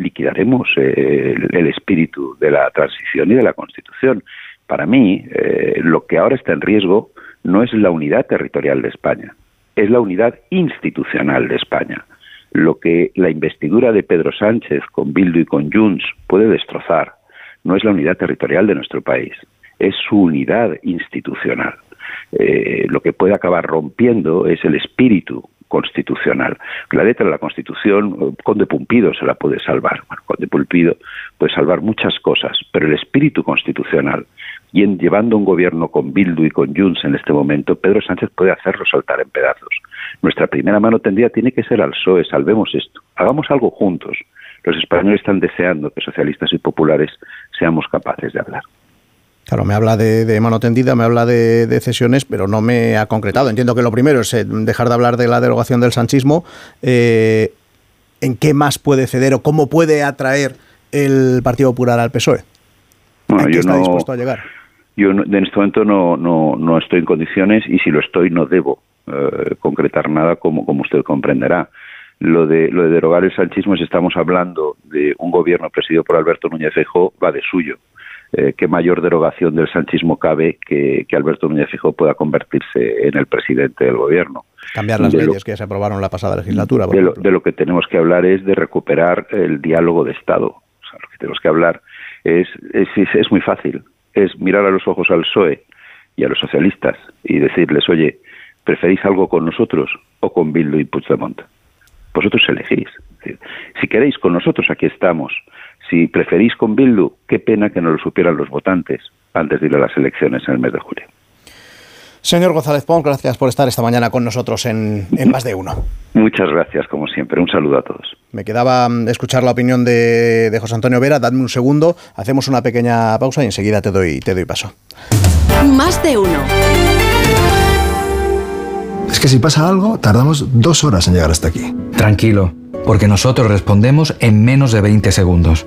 liquidaremos eh, el, espíritu de la transición y de la Constitución. Para mí, eh, lo que ahora está en riesgo no es la unidad territorial de España, es la unidad institucional de España. Lo que la investidura de Pedro Sánchez con Bildu y con Junts puede destrozar no es la unidad territorial de nuestro país, es su unidad institucional. Eh, lo que puede acabar rompiendo es el espíritu constitucional. La letra de la Constitución, eh, Conde Pumpido se la puede salvar. Bueno, Conde Pumpido puede salvar muchas cosas, pero el espíritu constitucional, y en llevando un gobierno con Bildu y con Junts en este momento, Pedro Sánchez puede hacerlo saltar en pedazos. Nuestra primera mano tendría tiene que ser al PSOE, salvemos esto, hagamos algo juntos. Los españoles están deseando que socialistas y populares seamos capaces de hablar. Claro, me habla de, mano tendida, me habla de, cesiones, pero no me ha concretado. Entiendo que lo primero es eh, dejar de hablar de la derogación del sanchismo. Eh, ¿En qué más puede ceder o cómo puede atraer el Partido Popular al PSOE? Bueno, yo está no, dispuesto a llegar? Yo en este momento no, no, no estoy en condiciones y si lo estoy no debo eh, concretar nada como, como usted comprenderá. Lo de, lo de derogar el sanchismo, si estamos hablando de un gobierno presidido por Alberto Núñez Feijóo, va de suyo. Eh, qué mayor derogación del sanchismo cabe que, Alberto Núñez Fijó pueda convertirse en el presidente del gobierno. Cambiar las leyes que se aprobaron la pasada legislatura. De lo, que tenemos que hablar es de recuperar el diálogo de Estado. O sea, lo que tenemos que hablar es, es, es muy fácil, es mirar a los ojos al PSOE y a los socialistas y decirles, oye, ¿preferís algo con nosotros o con Bildu y Puigdemont? Vosotros elegís. Si queréis con nosotros, aquí estamos. Si preferís con Bildu, qué pena que no lo supieran los votantes antes de ir a las elecciones en el mes de julio. Señor González Pons, gracias por estar esta mañana con nosotros en, Más de Uno. Muchas gracias, como siempre. Un saludo a todos. Me quedaba mm, escuchar la opinión de, José Antonio Vera. Dadme un segundo, hacemos una pequeña pausa y enseguida te doy, te doy paso. Más de Uno. Es que si pasa algo, tardamos dos horas en llegar hasta aquí. Tranquilo, porque nosotros respondemos en menos de 20 segundos.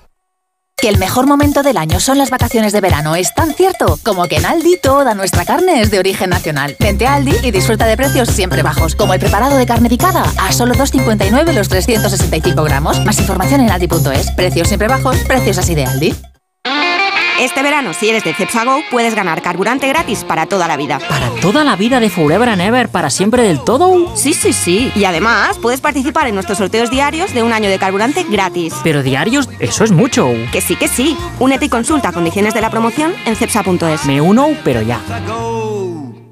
Que el mejor momento del año son las vacaciones de verano es tan cierto como que en Aldi toda nuestra carne es de origen nacional. Vente a Aldi y disfruta de precios siempre bajos, como el preparado de carne picada a solo 2,59 los 365 gramos. Más información en aldi.es. Precios siempre bajos, precios así de Aldi. Este verano, si eres de Cepsa puedes ganar carburante gratis para toda la vida. ¿Para toda la vida de Forever and Ever? ¿Para siempre del todo? Sí, sí, sí. Y además, puedes participar en nuestros sorteos diarios de un año de carburante gratis. ¿Pero diarios? Eso es mucho. Que sí, que sí. Únete y consulta condiciones de la promoción en cepsa.es. Me uno, pero ya.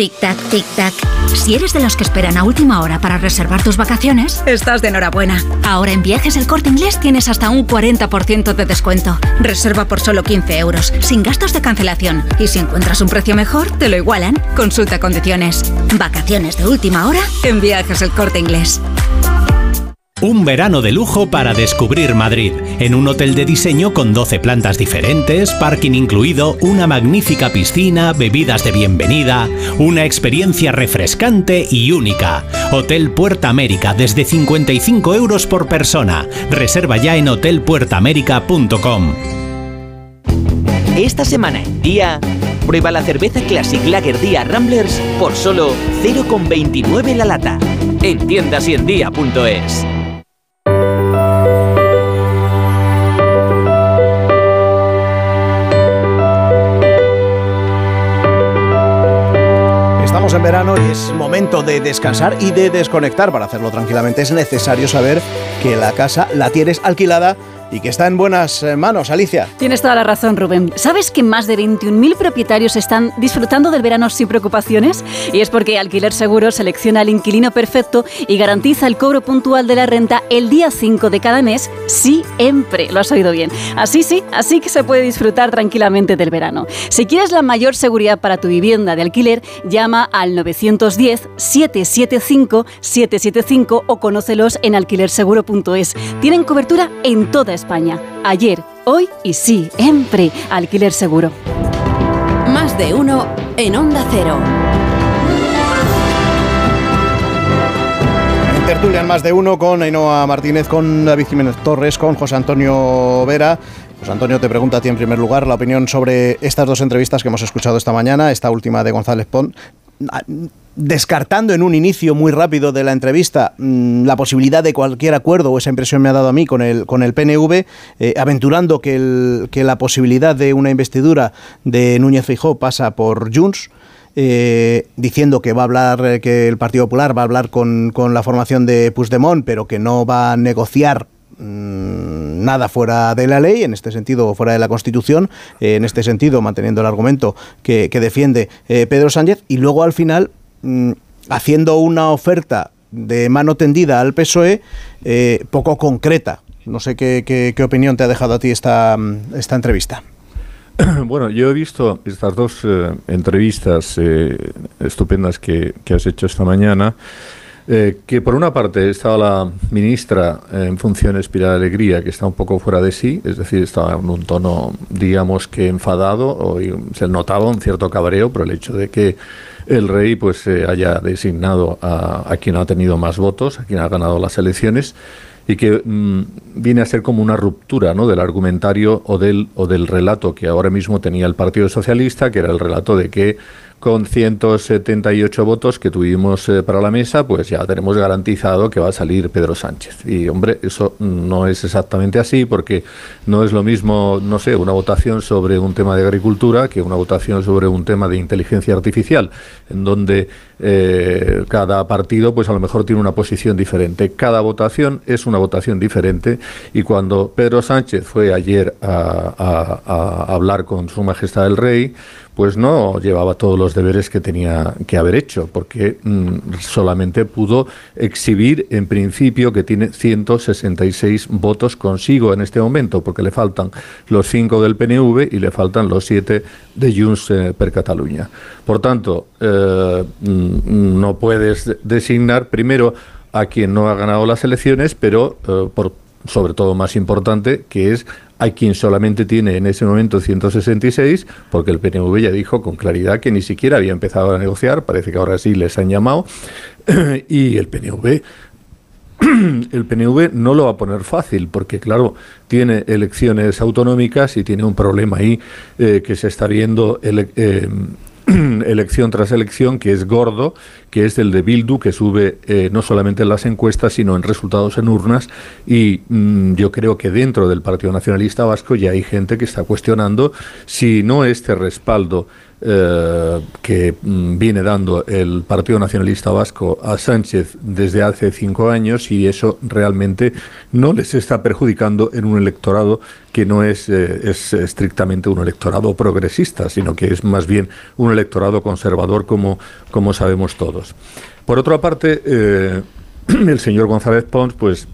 Tic-tac, tic-tac. Si eres de los que esperan a última hora para reservar tus vacaciones, estás de enhorabuena. Ahora en Viajes El Corte Inglés tienes hasta un 40% de descuento. Reserva por solo 15 euros, sin gastos de cancelación. Y si encuentras un precio mejor, te lo igualan. Consulta condiciones. Vacaciones de última hora en Viajes El Corte Inglés. Un verano de lujo para descubrir Madrid, en un hotel de diseño con 12 plantas diferentes, parking incluido, una magnífica piscina, bebidas de bienvenida, una experiencia refrescante y única. Hotel Puerta América desde 55 euros por persona. Reserva ya en hotelpuertaamerica.com. Esta semana en día, prueba la cerveza Classic Lager Día Ramblers por solo 0,29 la lata. En tiendas en día.es. Estamos en verano y es momento de descansar y de desconectar. Para hacerlo tranquilamente es necesario saber que la casa la tienes alquilada y que está en buenas eh, manos, Alicia. Tienes toda la razón, Rubén. ¿Sabes que más de 21.000 propietarios están disfrutando del verano sin preocupaciones? Y es porque Alquiler Seguro selecciona al inquilino perfecto y garantiza el cobro puntual de la renta el día 5 de cada mes, siempre. Lo has oído bien. Así sí, así que se puede disfrutar tranquilamente del verano. Si quieres la mayor seguridad para tu vivienda de alquiler, llama al 910-775-775 o conócelos en alquilerseguro.es. Tienen cobertura en toda España. Ayer, hoy y siempre. Alquiler seguro. Más de uno en Onda Cero. En tertulia en más de uno con Ainhoa Martínez, con David Jiménez Torres, con José Antonio Vera. José Antonio te pregunta a ti en primer lugar la opinión sobre estas dos entrevistas que hemos escuchado esta mañana, esta última de González Pont descartando en un inicio muy rápido de la entrevista mm, la posibilidad de cualquier acuerdo, o esa impresión me ha dado a mí con el, con el PNV, eh, aventurando que, el, que la posibilidad de una investidura de Núñez Fijó pasa por Junts. Eh, diciendo que va a hablar, eh, que el Partido Popular va a hablar con, con la formación de Puigdemont, pero que no va a negociar mm, nada fuera de la ley, en este sentido fuera de la Constitución, en este sentido manteniendo el argumento que, que defiende Pedro Sánchez, y luego al final Mm, haciendo una oferta de mano tendida al PSOE eh, poco concreta. No sé qué, qué, opinión te ha dejado a ti esta, mm, esta entrevista. Bueno, yo he visto estas dos eh, entrevistas eh, estupendas que, que, has hecho esta mañana. que por una parte estaba la ministra en funciones Pilar Alegría, que está un poco fuera de sí, es decir, estaba en un tono, digamos que enfadado, o se notaba un cierto cabreo por el hecho de que el rey pues eh, haya designado a, quien ha tenido más votos, a quien ha ganado las elecciones y que mm, viene a ser como una ruptura ¿no? del argumentario o del, o del relato que ahora mismo tenía el Partido Socialista, que era el relato de que con 178 votos que tuvimos eh, para la mesa, pues ya tenemos garantizado que va a salir Pedro Sánchez. Y hombre, eso no es exactamente así, porque no es lo mismo, no sé, una votación sobre un tema de agricultura que una votación sobre un tema de inteligencia artificial, en donde eh, cada partido, pues a lo mejor tiene una posición diferente. Cada votación es una votación diferente. Y cuando Pedro Sánchez fue ayer a, a hablar con Su Majestad el Rey, pues no llevaba todos los deberes que tenía que haber hecho, porque mm, solamente pudo exhibir en principio que tiene 166 votos consigo en este momento, porque le faltan los 5 del PNV y le faltan los 7 de Junts eh, per Cataluña. Por tanto, eh, mm, no puedes designar primero a quien no ha ganado las elecciones, pero eh, por sobre todo más importante, que es hay quien solamente tiene en ese momento 166, porque el PNV ya dijo con claridad que ni siquiera había empezado a negociar, parece que ahora sí les han llamado, y el PNV el PNV no lo va a poner fácil, porque claro, tiene elecciones autonómicas y tiene un problema ahí eh, que se está viendo eh, elección tras elección, que es gordo, que es el de Bildu, que sube eh, no solamente en las encuestas, sino en resultados en urnas. Y mm, yo creo que dentro del Partido Nacionalista Vasco ya hay gente que está cuestionando si no este respaldo eh, que mm, viene dando el Partido Nacionalista Vasco a Sánchez desde hace cinco años y eso realmente no les está perjudicando en un electorado que no es, eh, es estrictamente un electorado progresista, sino que es más bien un electorado conservador como, como sabemos todos. Por otra parte, eh, el señor González Pons, pues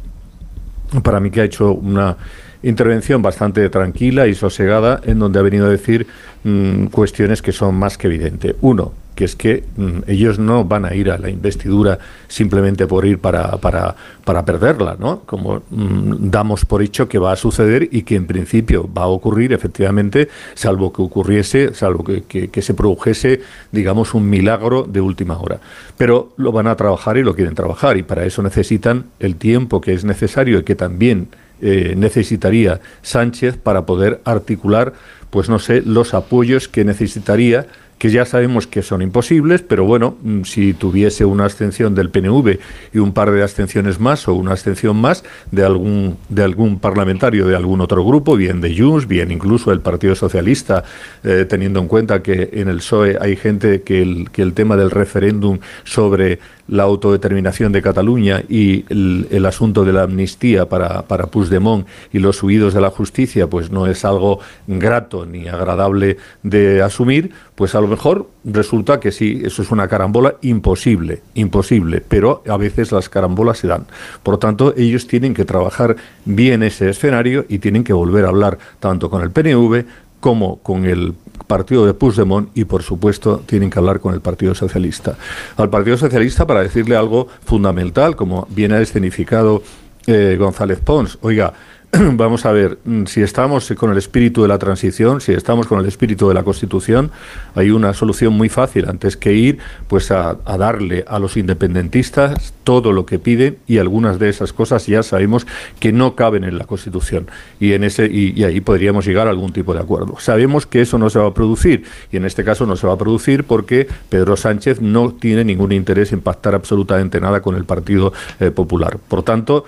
para mí que ha hecho una intervención bastante tranquila y sosegada en donde ha venido a decir mm, cuestiones que son más que evidentes. Uno, que es que mm, ellos no van a ir a la investidura simplemente por ir para, para, para perderla, ¿no? Como mm, damos por hecho que va a suceder y que en principio va a ocurrir, efectivamente, salvo que ocurriese, salvo que, que se produjese, digamos, un milagro de última hora. Pero lo van a trabajar y lo quieren trabajar y para eso necesitan el tiempo que es necesario y que también eh, necesitaría Sánchez para poder articular, pues no sé, los apoyos que necesitaría que ya sabemos que son imposibles, pero bueno, mm, si tuviese una abstención del PNV y un par de abstenciones más o una abstención más de algún, de algún parlamentario de algún otro grupo, bien de Junts, bien incluso el Partido Socialista, eh, teniendo en cuenta que en el PSOE hay gente que el, que el tema del referéndum sobre la autodeterminación de Cataluña y el, asunto de la amnistía para, para Puigdemont y los huidos de la justicia, pues no es algo grato ni agradable de asumir, pues a lo mejor resulta que sí, eso es una carambola imposible, imposible, pero a veces las carambolas se dan. Por tanto, ellos tienen que trabajar bien ese escenario y tienen que volver a hablar tanto con el PNV como con el partido de Puigdemont y, por supuesto, tienen que hablar con el Partido Socialista. Al Partido Socialista para decirle algo fundamental, como bien ha escenificado eh, González Pons. Oiga, vamos a ver, mm, si estamos con el espíritu de la transición, si estamos con el espíritu de la Constitución, hay una solución muy fácil antes que ir pues a, darle a los independentistas todo lo que piden y algunas de esas cosas ya sabemos que no caben en la Constitución y en ese y, ahí podríamos llegar a algún tipo de acuerdo. Sabemos que eso no se va a producir y en este caso no se va a producir porque Pedro Sánchez no tiene ningún interés en pactar absolutamente nada con el Partido eh, Popular. Por tanto,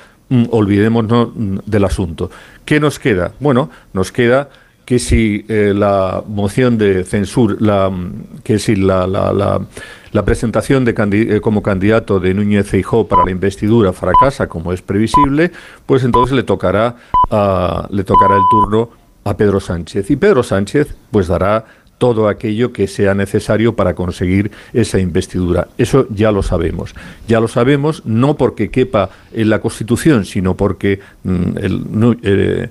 olvidémonos del asunto. ¿Qué nos queda? Bueno, nos queda que si eh, la moción de censura, la, mm, que si la, la, la, presentación de eh, como candidato de Núñez Feijóo para la investidura fracasa, como es previsible, pues entonces le tocará, le tocará el turno a Pedro Sánchez. Y Pedro Sánchez pues dará todo aquello que sea necesario para conseguir esa investidura. Eso ya lo sabemos. Ya lo sabemos no porque quepa en la Constitución, sino porque mm, el, eh,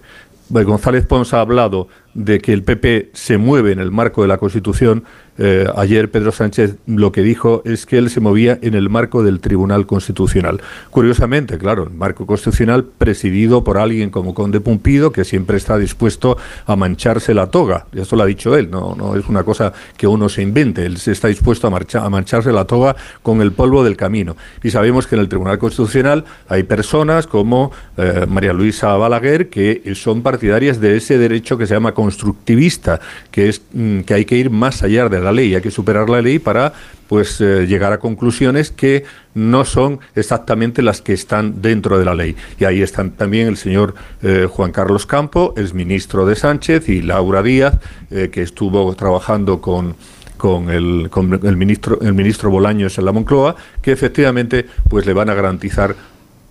González Pons ha hablado de que el PP se mueve en el marco de la Constitución, eh, ayer Pedro Sánchez lo que dijo es que él se movía en el marco del Tribunal Constitucional. Curiosamente, claro, marco constitucional presidido por alguien como Conde Pumpido, que siempre está dispuesto a mancharse la toga. Eso lo ha dicho él, no, no es una cosa que uno se invente. Él se está dispuesto a, a mancharse la toga con el polvo del camino. Y sabemos que en el Tribunal Constitucional hay personas como eh, María Luisa Balaguer que son partidarias de ese derecho que se llama constructivista, que es mm, que hay que ir más allá de la ley, hay que superar la ley para pues eh, llegar a conclusiones que no son exactamente las que están dentro de la ley. Y ahí están también el señor eh, Juan Carlos Campo, es ministro de Sánchez, y Laura Díaz, eh, que estuvo trabajando con con el, con el ministro el ministro Bolaños en la Moncloa, que efectivamente pues le van a garantizar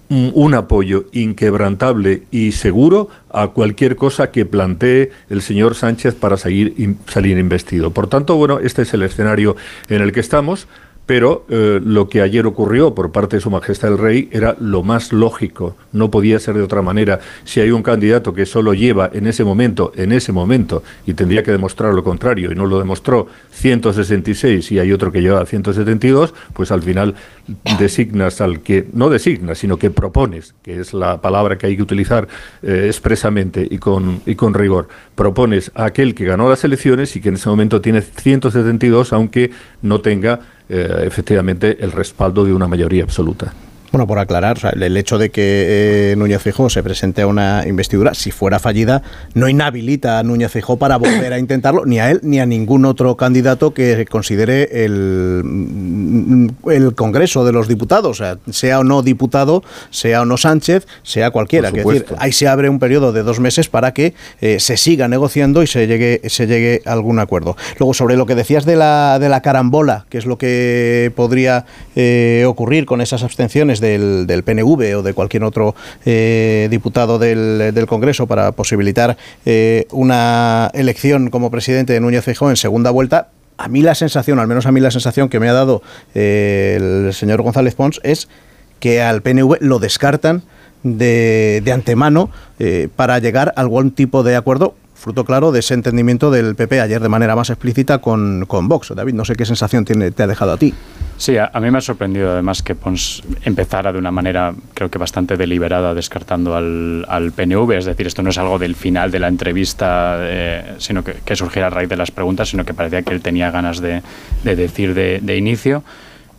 un apoyo inquebrantable y seguro a cualquier cosa que plantee el señor Sánchez para salir investido. Por tanto, bueno, este es el escenario en el que estamos. Pero eh, lo que ayer ocurrió por parte de Su Majestad el Rey era lo más lógico, no podía ser de otra manera. Si hay un candidato que solo lleva en ese momento, en ese momento, y tendría que demostrar lo contrario, y no lo demostró, 166 y hay otro que lleva 172, pues al final designas al que, no designas, sino que propones, que es la palabra que hay que utilizar eh, expresamente y con, y con rigor, propones a aquel que ganó las elecciones y que en ese momento tiene 172, aunque no tenga efectivamente el respaldo de una mayoría absoluta. Bueno, por aclarar, el hecho de que eh, Núñez Fijó se presente a una investidura, si fuera fallida, no inhabilita a Núñez Fijó para volver a intentarlo, ni a él ni a ningún otro candidato que considere el, mm, el Congreso de los Diputados, sea, sea o no diputado, sea o no Sánchez, sea cualquiera. Que decir, ahí se abre un periodo de dos meses para que eh, se siga negociando y se llegue, se llegue a algún acuerdo. Luego, sobre lo que decías de la, de la carambola, que es lo que podría eh, ocurrir con esas abstenciones del, del, PNV o de cualquier otro eh, diputado del, del, Congreso para posibilitar eh, una elección como presidente de Núñez Feijóo en segunda vuelta, a mí la sensación, al menos a mí la sensación que me ha dado eh, el señor González Pons es que al PNV lo descartan de, de antemano para llegar a algún tipo de acuerdo fruto claro de ese entendimiento del PP ayer de manera más explícita con, con Vox. David, no sé qué sensación tiene, te ha dejado a ti. Sí, a, a, mí me ha sorprendido además que Pons empezara de una manera creo que bastante deliberada descartando al, al PNV, es decir, esto no es algo del final de la entrevista, eh, sino que, que, surgiera a raíz de las preguntas, sino que parecía que él tenía ganas de, de decir de, de inicio.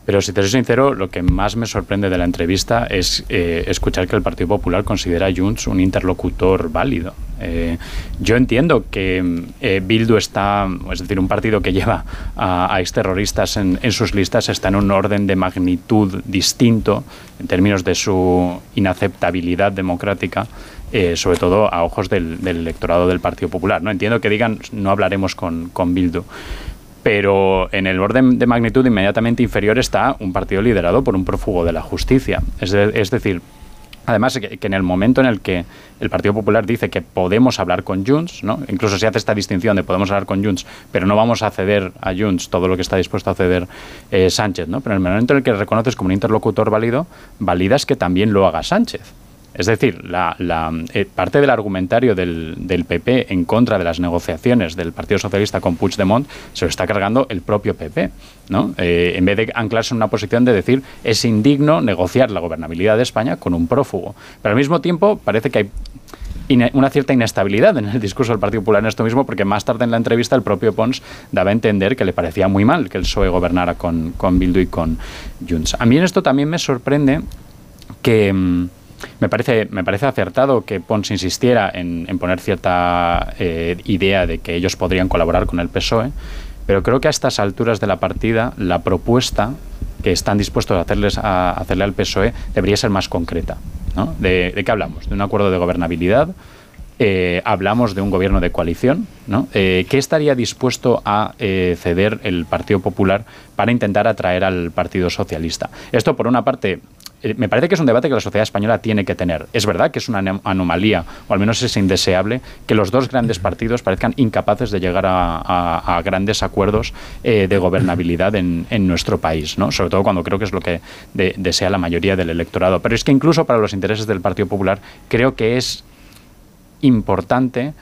Pero si te soy sincero, lo que más me sorprende de la entrevista es eh, escuchar que el Partido Popular considera a Junts un interlocutor válido. Eh, yo entiendo que eh, Bildu está, es decir, un partido que lleva a, exterroristas en, en, sus listas está en un orden de magnitud distinto en términos de su inaceptabilidad democrática. Eh, sobre todo a ojos del, del, electorado del Partido Popular. ¿no? Entiendo que digan no hablaremos con, con Bildu, pero en el orden de magnitud inmediatamente inferior está un partido liderado por un prófugo de la justicia. Es, de, es decir, Además, que, en el momento en el que el Partido Popular dice que podemos hablar con Junts, ¿no? incluso se hace esta distinción de podemos hablar con Junts, pero no vamos a ceder a Junts todo lo que está dispuesto a ceder eh, Sánchez, ¿no? pero en el momento en el que reconoces como un interlocutor válido, validas que también lo haga Sánchez. Es decir, la, eh, parte del argumentario del, PP en contra de las negociaciones del Partido Socialista con Puigdemont se lo está cargando el propio PP. ¿no? Eh, en vez de anclarse en una posición de decir es indigno negociar la gobernabilidad de España con un prófugo. Pero al mismo tiempo parece que hay una cierta inestabilidad en el discurso del Partido Popular en esto mismo, porque más tarde en la entrevista el propio Pons daba a entender que le parecía muy mal que el PSOE gobernara con, con Bildu y con Junts. A mí en esto también me sorprende que mm, me parece, me parece acertado que Pons insistiera en, poner cierta eh, idea de que ellos podrían colaborar con el PSOE, pero creo que a estas alturas de la partida la propuesta que están dispuestos a, hacerles a hacerle al PSOE debería ser más concreta. ¿no? ¿De, ¿De qué hablamos? ¿De un acuerdo de gobernabilidad? Eh, hablamos de un gobierno de coalición, ¿no? Eh, ¿Qué estaría dispuesto a ceder el Partido Popular para intentar atraer al Partido Socialista? Esto, por una parte, me parece que es un debate que la sociedad española tiene que tener. Es verdad que es una anomalía, o al menos es indeseable, que los dos grandes partidos parezcan incapaces de llegar a, a, a grandes acuerdos eh, de gobernabilidad en, en, nuestro país, ¿no? sobre todo cuando creo que es lo que de, desea la mayoría del electorado. Pero es que incluso para los intereses del Partido Popular creo que es importante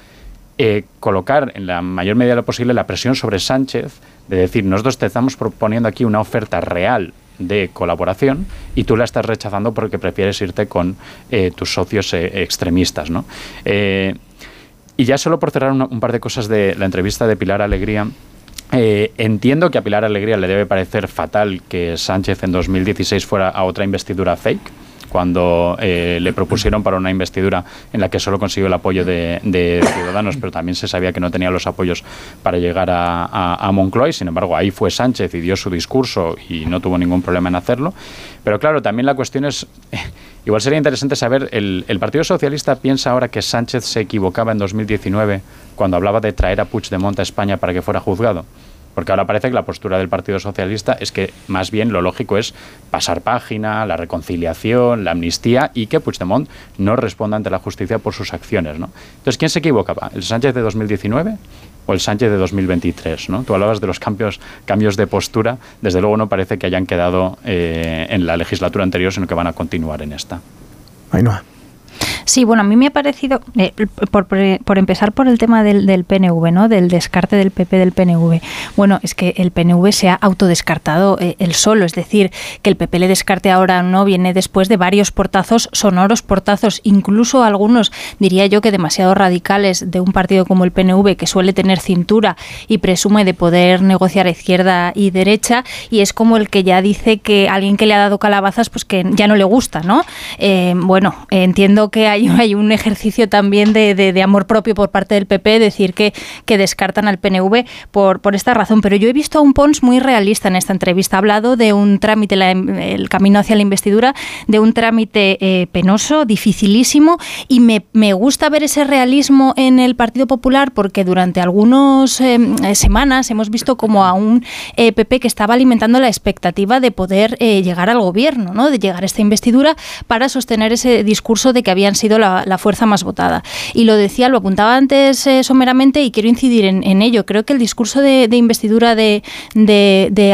eh, colocar en la mayor medida posible la presión sobre Sánchez de decir, nosotros te estamos proponiendo aquí una oferta real de colaboración y tú la estás rechazando porque prefieres irte con eh, tus socios eh, extremistas. ¿no? Eh, y ya solo por cerrar un par de cosas de la entrevista de Pilar Alegría, entiendo que a Pilar Alegría le debe parecer fatal que Sánchez en 2016 fuera a otra investidura fake cuando eh, le propusieron para una investidura en la que solo consiguió el apoyo de, de, Ciudadanos, pero también se sabía que no tenía los apoyos para llegar a, a, Moncloa, y sin embargo ahí fue Sánchez y dio su discurso y no tuvo ningún problema en hacerlo. Pero claro, también la cuestión es, igual sería interesante saber, el, Partido Socialista piensa ahora que Sánchez se equivocaba en 2019 cuando hablaba de traer a Puigdemont a España para que fuera juzgado. Porque ahora parece que la postura del Partido Socialista es que más bien lo lógico es pasar página, la reconciliación, la amnistía y que Puigdemont no responda ante la justicia por sus acciones. ¿no? Entonces, ¿quién se equivocaba? ¿El Sánchez de 2019? o el Sánchez de 2023. ¿no? Tú hablabas de los cambios, cambios de postura. Desde luego no parece que hayan quedado eh, en la legislatura anterior, sino que van a continuar en esta. Sí, bueno, a mí me ha parecido, eh, por, por, empezar por el tema del, del, PNV, ¿no? Del descarte del PP del PNV. Bueno, es que el PNV se ha autodescartado eh, el solo, es decir, que el PP le descarte ahora no viene después de varios portazos, sonoros portazos, incluso algunos, diría yo que demasiado radicales de un partido como el PNV, que suele tener cintura y presume de poder negociar izquierda y derecha, y es como el que ya dice que alguien que le ha dado calabazas, pues que ya no le gusta, ¿no? Eh, bueno, entiendo que hay, hay un ejercicio también de, amor propio por parte del PP, decir que, descartan al PNV por, esta razón. Pero yo he visto a un Pons muy realista en esta entrevista. Ha hablado de un trámite, el camino hacia la investidura, de un trámite eh, penoso, dificilísimo, y me, gusta ver ese realismo en el Partido Popular porque durante algunas eh, semanas hemos visto como a un eh, PP que estaba alimentando la expectativa de poder llegar al gobierno, ¿no? de llegar a esta investidura para sostener ese discurso de que habían sido la, fuerza más votada. Y lo decía, lo apuntaba antes eh, someramente y quiero incidir en, ello. Creo que el discurso de, investidura de,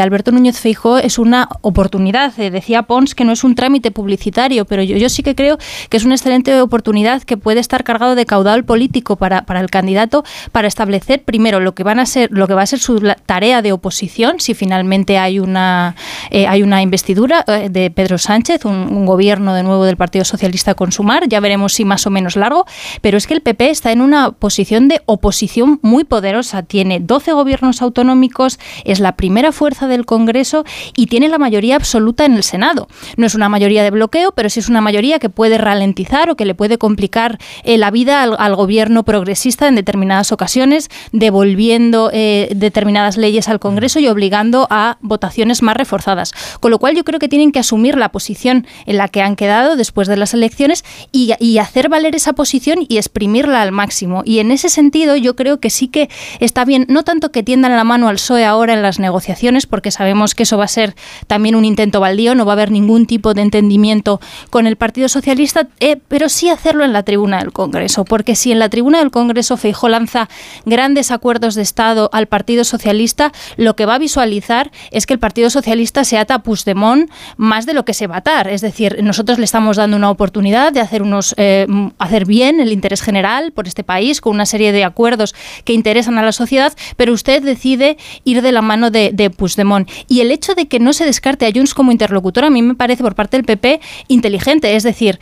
Alberto Núñez Feijóo es una oportunidad. Eh, decía Pons que no es un trámite publicitario, pero yo, yo sí que creo que es una excelente oportunidad que puede estar cargado de caudal político para, para el candidato para establecer primero lo que van a ser lo que va a ser su tarea de oposición si finalmente hay una eh, hay una investidura de Pedro Sánchez, un, un, gobierno de nuevo del Partido Socialista con Sumar. Ya veremos si más o menos largo, pero es que el PP está en una posición de oposición muy poderosa. Tiene 12 gobiernos autonómicos, es la primera fuerza del Congreso y tiene la mayoría absoluta en el Senado. No es una mayoría de bloqueo, pero sí es una mayoría que puede ralentizar o que le puede complicar eh, la vida al, gobierno progresista en determinadas ocasiones, devolviendo eh, determinadas leyes al Congreso y obligando a votaciones más reforzadas. Con lo cual yo creo que tienen que asumir la posición en la que han quedado después de las elecciones y, y hacer valer esa posición y exprimirla al máximo. Y en ese sentido yo creo que sí que está bien, no tanto que tiendan la mano al PSOE ahora en las negociaciones, porque sabemos que eso va a ser también un intento baldío, no va a haber ningún tipo de entendimiento con el Partido Socialista, eh, pero sí hacerlo en la tribuna del Congreso, porque si en la tribuna del Congreso Feijó lanza grandes acuerdos de Estado al Partido Socialista, lo que va a visualizar es que el Partido Socialista se ata a Puigdemont más de lo que se va a atar. Es decir, nosotros le estamos dando una oportunidad de hacer unos eh, hacer bien el interés general por este país con una serie de acuerdos que interesan a la sociedad, pero usted decide ir de la mano de, de Puigdemont. Y el hecho de que no se descarte a Junts como interlocutor a mí me parece por parte del PP inteligente, es decir,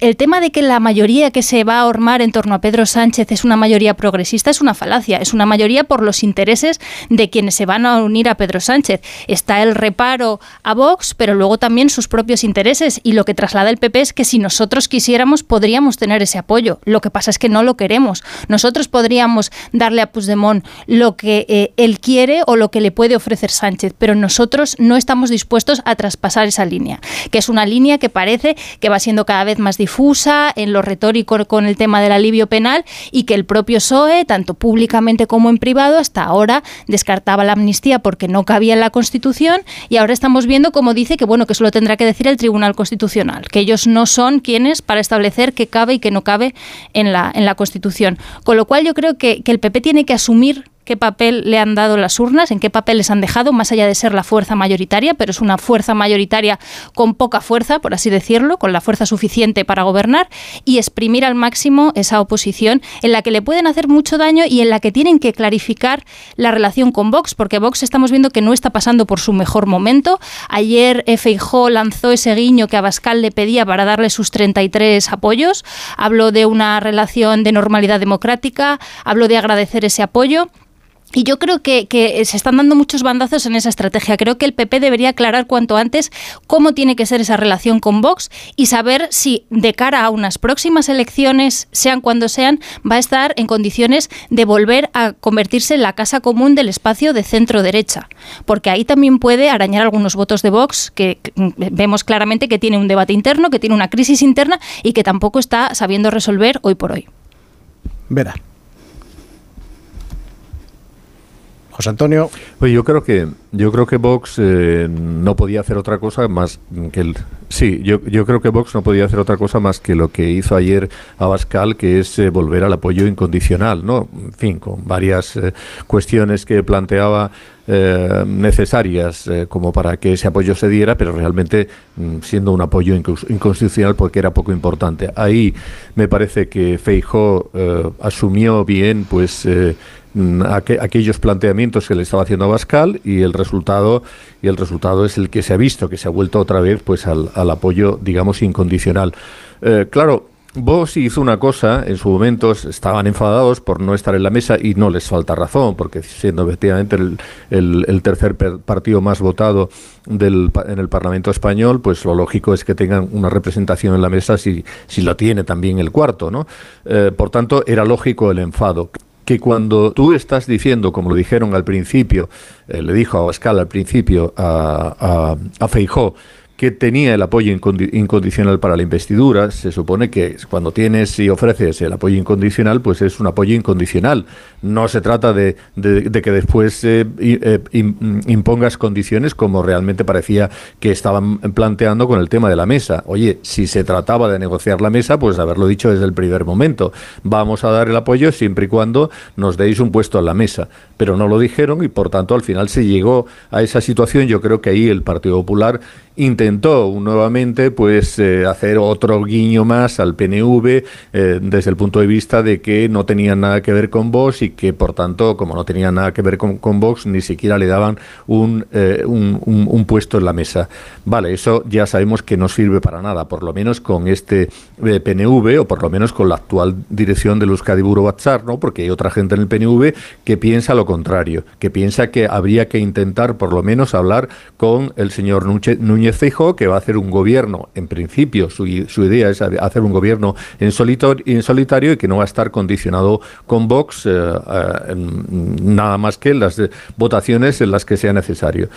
el tema de que la mayoría que se va a ormar en torno a Pedro Sánchez es una mayoría progresista es una falacia, es una mayoría por los intereses de quienes se van a unir a Pedro Sánchez. Está el reparo a Vox, pero luego también sus propios intereses y lo que traslada el PP es que si nosotros quisiéramos podríamos tener ese apoyo. Lo que pasa es que no lo queremos. Nosotros podríamos darle a Puigdemont lo que eh, él quiere o lo que le puede ofrecer Sánchez, pero nosotros no estamos dispuestos a traspasar esa línea, que es una línea que parece que va siendo cada vez más difusa en lo retórico con el tema del alivio penal y que el propio PSOE, tanto públicamente como en privado, hasta ahora descartaba la amnistía porque no cabía en la Constitución y ahora estamos viendo como dice que bueno que eso lo tendrá que decir el Tribunal Constitucional, que ellos no son quienes para establecer qué cabe y qué no cabe en la, en la Constitución. Con lo cual yo creo que, que el PP tiene que asumir qué papel le han dado las urnas, en qué papel les han dejado, más allá de ser la fuerza mayoritaria, pero es una fuerza mayoritaria con poca fuerza, por así decirlo, con la fuerza suficiente para gobernar y exprimir al máximo esa oposición en la que le pueden hacer mucho daño y en la que tienen que clarificar la relación con Vox, porque Vox estamos viendo que no está pasando por su mejor momento. Ayer Feijó lanzó ese guiño que Abascal le pedía para darle sus 33 apoyos. Habló de una relación de normalidad democrática, habló de agradecer ese apoyo. Y yo creo que, se están dando muchos bandazos en esa estrategia. Creo que el PP debería aclarar cuanto antes cómo tiene que ser esa relación con Vox y saber si de cara a unas próximas elecciones, sean cuando sean, va a estar en condiciones de volver a convertirse en la casa común del espacio de centro derecha. Porque ahí también puede arañar algunos votos de Vox que vemos claramente que tiene un debate interno, que tiene una crisis interna y que tampoco está sabiendo resolver hoy por hoy. Vera. José Antonio. Yo creo que yo creo que Vox eh, no podía hacer otra cosa más que el sí, yo, creo que Vox no podía hacer otra cosa más que lo que hizo ayer Abascal, que es eh, volver al apoyo incondicional, ¿no? En fin, con varias eh, cuestiones que planteaba necesarias como para que ese apoyo se diera, pero realmente mm, siendo un apoyo inconstitucional porque era poco importante. Ahí me parece que Feijó asumió bien, pues Mm, aquellos planteamientos que le estaba haciendo Abascal y el resultado y el resultado es el que se ha visto que se ha vuelto otra vez pues al, apoyo digamos incondicional eh, claro Vos hizo una cosa, en su momento estaban enfadados por no estar en la mesa y no les falta razón, porque siendo efectivamente el, tercer partido más votado del, en el Parlamento español, pues lo lógico es que tengan una representación en la mesa si, si lo tiene también el cuarto, ¿no? Eh, por tanto, era lógico el enfado que cuando tú estás diciendo, como lo dijeron al principio, eh, le dijo a Abascal al principio a, a, a Feijó, que tenía el apoyo incondicional para la investidura. Se supone que cuando tienes y ofreces el apoyo incondicional, pues es un apoyo incondicional. No se trata de, que después eh, eh, impongas condiciones como realmente parecía que estaban planteando con el tema de la mesa. Oye, si se trataba de negociar la mesa, pues haberlo dicho desde el primer momento. Vamos a dar el apoyo siempre y cuando nos deis un puesto en la mesa. Pero no lo dijeron y por tanto al final se llegó a esa situación. Yo creo que ahí el Partido Popular intentó nuevamente pues eh, hacer otro guiño más al PNV eh, desde el punto de vista de que no tenían nada que ver con Vox y que por tanto como no tenían nada que ver con, Vox ni siquiera le daban eh, un, un, puesto en la mesa. Vale, eso ya sabemos que no sirve para nada, por lo menos con este PNV o por lo menos con la actual dirección del Euskadi Buro Batzar, ¿no? porque hay otra gente en el PNV que piensa lo contrario, que piensa que habría que intentar por lo menos hablar con el señor Núñez Núñez que va a hacer un gobierno, en principio su, idea es hacer un gobierno en, en, solitario y que no va a estar condicionado con Vox eh, eh, nada más que las votaciones en las que sea necesario.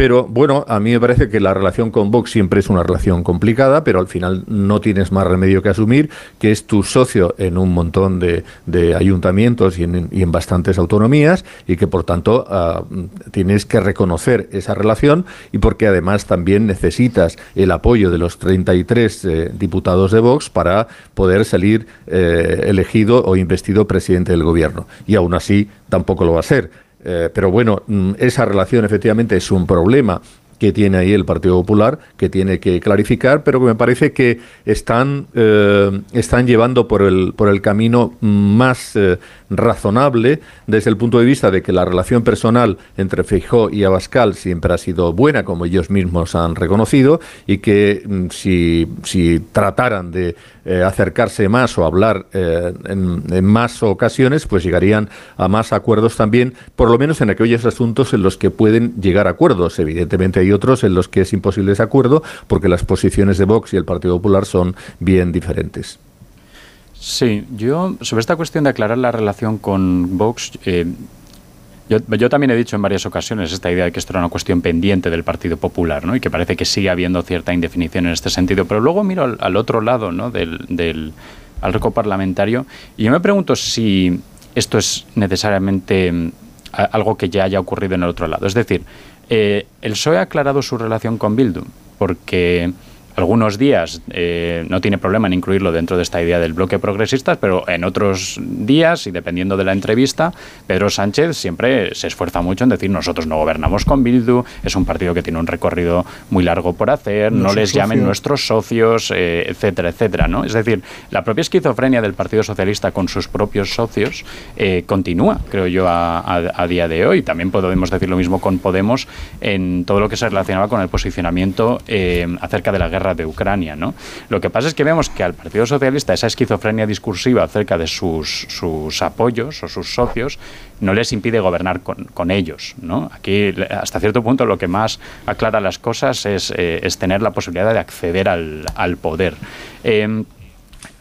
Pero bueno, a mí me parece que la relación con Vox siempre es una relación complicada, pero al final no tienes más remedio que asumir que es tu socio en un montón de, ayuntamientos y en, bastantes autonomías y que por tanto ah, tienes que reconocer esa relación y porque además también necesitas el apoyo de los 33 eh, diputados de Vox para poder salir eh, elegido o investido presidente del gobierno. Y aún así tampoco lo va a ser. Eh, pero bueno, mm, esa relación efectivamente es un problema que tiene ahí el Partido Popular, que tiene que clarificar, pero que me parece que están, eh, están llevando por el, por el camino más eh, razonable desde el punto de vista de que la relación personal entre Feijó y Abascal siempre ha sido buena, como ellos mismos han reconocido, y que mm, si, si trataran de eh, acercarse más o hablar en, en, más ocasiones, pues llegarían a más acuerdos también, por lo menos en aquellos asuntos en los que pueden llegar acuerdos. Evidentemente hay otros en los que es imposible ese acuerdo porque las posiciones de Vox y el Partido Popular son bien diferentes. Sí, yo sobre esta cuestión de aclarar la relación con Vox, eh, yo, también he dicho en varias ocasiones esta idea de que esto era una cuestión pendiente del Partido Popular, ¿no? Y que parece que sigue habiendo cierta indefinición en este sentido. Pero luego miro al, otro lado, ¿no? Del, del arco parlamentario y yo me pregunto si esto es necesariamente mm, algo que ya haya ocurrido en el otro lado. Es decir, eh, el PSOE ha aclarado su relación con Bildu, porque algunos días eh, no tiene problema en incluirlo dentro de esta idea del bloque progresista, pero en otros días, y dependiendo de la entrevista, Pedro Sánchez siempre se esfuerza mucho en decir nosotros no gobernamos con Bildu, es un partido que tiene un recorrido muy largo por hacer, no, les llamen nuestros socios, eh, etcétera, etcétera. ¿no? Es decir, la propia esquizofrenia del Partido Socialista con sus propios socios eh, continúa, creo yo, a, día de hoy. También podemos decir lo mismo con Podemos en todo lo que se relacionaba con el posicionamiento acerca de la guerra de Ucrania. ¿no? Lo que pasa es que vemos que al Partido Socialista esa esquizofrenia discursiva acerca de sus, sus apoyos o sus socios no les impide gobernar con, ellos. ¿no? Aquí, hasta cierto punto, lo que más aclara las cosas es, eh, es tener la posibilidad de acceder al, al poder. Em,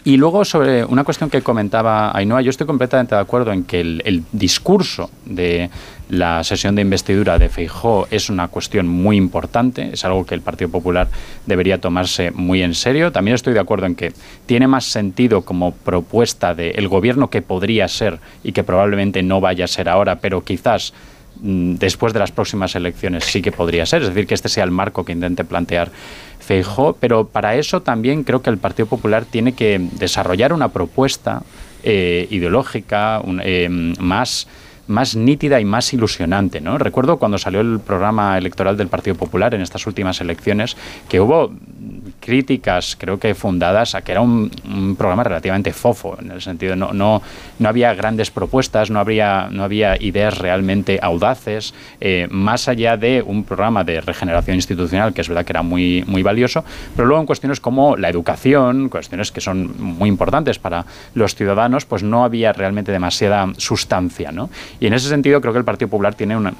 y luego sobre una cuestión que comentaba Ainhoa, yo estoy completamente de acuerdo en que el, discurso de la sesión de investidura de Feijó es una cuestión muy importante, es algo que el Partido Popular debería tomarse muy en serio. También estoy de acuerdo en que tiene más sentido como propuesta del el gobierno que podría ser y que probablemente no vaya a ser ahora, pero quizás mm, después de las próximas elecciones sí que podría ser, es decir, que este sea el marco que intente plantear Feijó, pero para eso también creo que el Partido Popular tiene que desarrollar una propuesta eh, ideológica eh, más más nítida y más ilusionante. ¿no? Recuerdo cuando salió el programa electoral del Partido Popular en estas últimas elecciones que hubo críticas, creo que fundadas, a que era un, programa relativamente fofo, en el sentido no, no, no había grandes propuestas, no, habría, no había ideas realmente audaces, eh, más allá de un programa de regeneración institucional, que es verdad que era muy, muy valioso, pero luego en cuestiones como la educación, cuestiones que son muy importantes para los ciudadanos, pues no había realmente demasiada sustancia. ¿no? Y en ese sentido creo que el Partido Popular tiene una,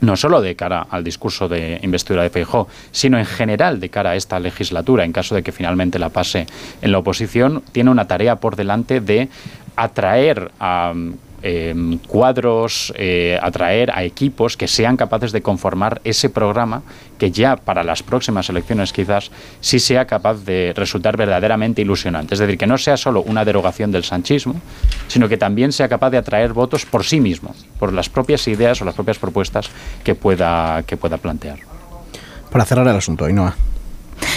no solo de cara al discurso de investidura de Feijóo, sino en general de cara a esta legislatura, en caso de que finalmente la pase en la oposición, tiene una tarea por delante de atraer a Em, cuadros, eh, atraer a equipos que sean capaces de conformar ese programa que ya para las próximas elecciones quizás sí sea capaz de resultar verdaderamente ilusionante. Es decir, que no sea solo una derogación del sanchismo, sino que también sea capaz de atraer votos por sí mismo, por las propias ideas o las propias propuestas que pueda, que pueda plantear. Para cerrar el asunto, Ainhoa.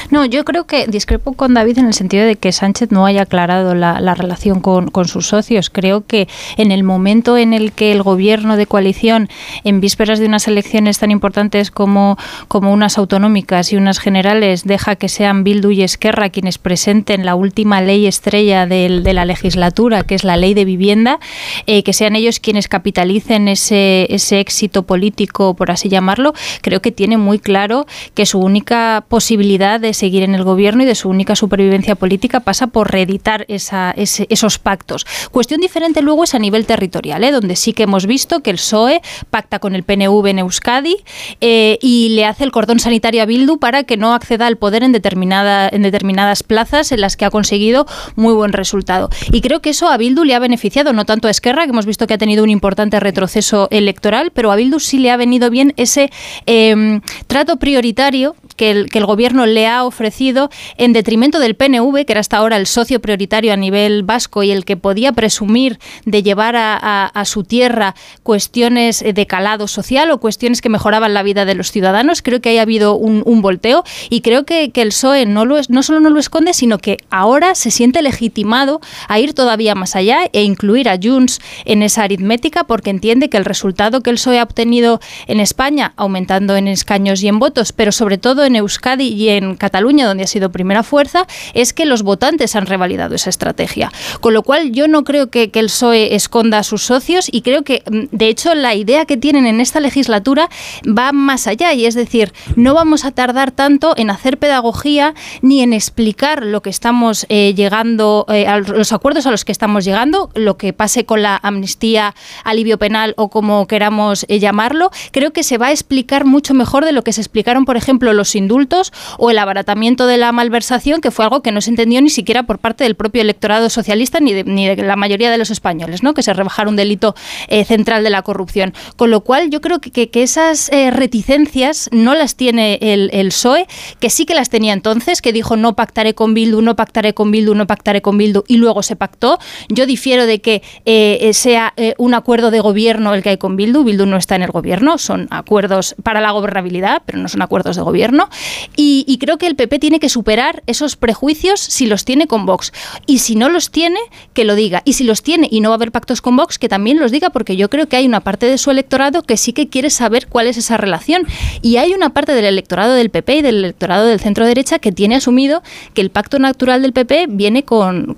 No, yo creo que discrepo con David en el sentido de que Sánchez no haya aclarado la, relación con, sus socios. Creo que en el momento en el que el gobierno de coalición, en vísperas de unas elecciones tan importantes como, como unas autonómicas y unas generales, deja que sean Bildu y Esquerra quienes presenten la última ley estrella de, la legislatura, que es la ley de vivienda, eh, que sean ellos quienes capitalicen ese, ese éxito político, por así llamarlo, creo que tiene muy claro que su única posibilidad de seguir en el gobierno y de su única supervivencia política pasa por reeditar esos pactos. Cuestión diferente luego es a nivel territorial, ¿eh? donde sí que hemos visto que el PSOE pacta con el PNV en Euskadi eh, y le hace el cordón sanitario a Bildu para que no acceda al poder en, determinada, en determinadas plazas en las que ha conseguido muy buen resultado. Y creo que eso a Bildu le ha beneficiado, no tanto a Esquerra, que hemos visto que ha tenido un importante retroceso electoral, pero a Bildu sí le ha venido bien ese em, trato prioritario que el, gobierno le ha ofrecido en detrimento del PNV, que era hasta ahora el socio prioritario a nivel vasco y el que podía presumir de llevar a, su tierra cuestiones de calado social o cuestiones que mejoraban la vida de los ciudadanos. Creo que ha habido un, volteo y creo que, el PSOE no, lo no solo no lo esconde, sino que ahora se siente legitimado a ir todavía más allá e incluir a Junts en esa aritmética porque entiende que el resultado que el PSOE ha obtenido en España, aumentando en escaños y en votos, pero sobre todo en Euskadi y en Cataluña, donde ha sido primera fuerza, es que los votantes han revalidado esa estrategia. Con lo cual yo no creo que, el PSOE esconda a sus socios y creo que, mm, de hecho, la idea que tienen en esta legislatura va más allá y es decir, no vamos a tardar tanto en hacer pedagogía ni en explicar lo que estamos eh, llegando, eh, a los acuerdos a los que estamos llegando, lo que pase con la amnistía, alivio penal o como queramos eh, llamarlo. Creo que se va a explicar mucho mejor de lo que se explicaron, por ejemplo, los indultos o el abaratamiento de la malversación, que fue algo que no se entendió ni siquiera por parte del propio electorado socialista ni de, ni de la mayoría de los españoles, ¿no? que se rebajara un delito eh, central de la corrupción. Con lo cual, yo creo que, que, esas eh, reticencias no las tiene el, el, PSOE, que sí que las tenía entonces, que dijo no pactaré con Bildu, no pactaré con Bildu, no pactaré con Bildu, y luego se pactó. Yo difiero de que eh, sea un acuerdo de gobierno el que hay con Bildu. Bildu no está en el gobierno, son acuerdos para la gobernabilidad, pero no son acuerdos de gobierno. Y, creo que el PP tiene que superar esos prejuicios si los tiene con Vox. Y si no los tiene, que lo diga. Y si los tiene y no va a haber pactos con Vox, que también los diga, porque yo creo que hay una parte de su electorado que sí que quiere saber cuál es esa relación. Y hay una parte del electorado del PP y del electorado del centro derecha que tiene asumido que el pacto natural del PP viene, con,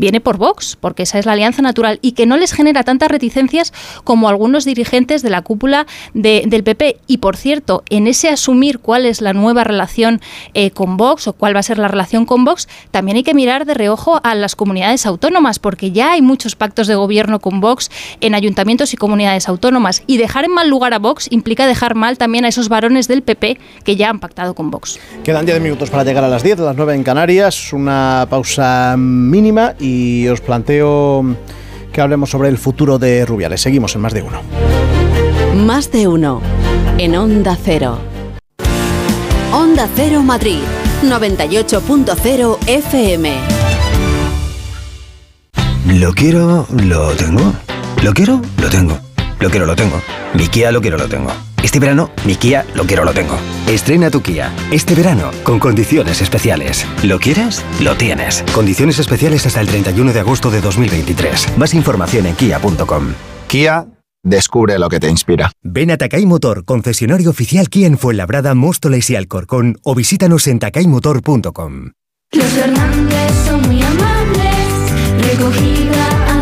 viene por Vox, porque esa es la alianza natural, y que no les genera tantas reticencias como algunos dirigentes de la cúpula del PP. Y por cierto, en ese asumir cuál es la nueva relación eh, con Vox o cuál va a ser la relación con Vox, también hay que mirar de reojo a las comunidades autónomas, porque ya hay muchos pactos de gobierno con Vox en ayuntamientos y comunidades autónomas. Y dejar en mal lugar a Vox implica dejar mal también a esos varones del PP que ya han pactado con Vox. Quedan 10 minutos para llegar a las 10, las 9 en Canarias, una pausa mínima y os planteo que hablemos sobre el futuro de Rubiales. Seguimos en más de uno. Más de uno en Onda Cero. Onda Cero Madrid, 98.0 FM. Lo quiero, lo tengo. Lo quiero, lo tengo. lo quiero, lo tengo. Mi Kia lo quiero, lo tengo. Este verano, mi Kia lo quiero, lo tengo. Estrena tu Kia. Este verano, con condiciones especiales. ¿Lo quieres? Lo tienes. Condiciones especiales hasta el 31 de agosto de 2023. Más información en kia.com. Kia, descubre lo que te inspira. Ven a Takay Motor, concesionario oficial Kia en Fuenlabrada, Móstoles y Alcorcón, o visítanos en takaymotor.com. Los Hernández son muy amables, recogida a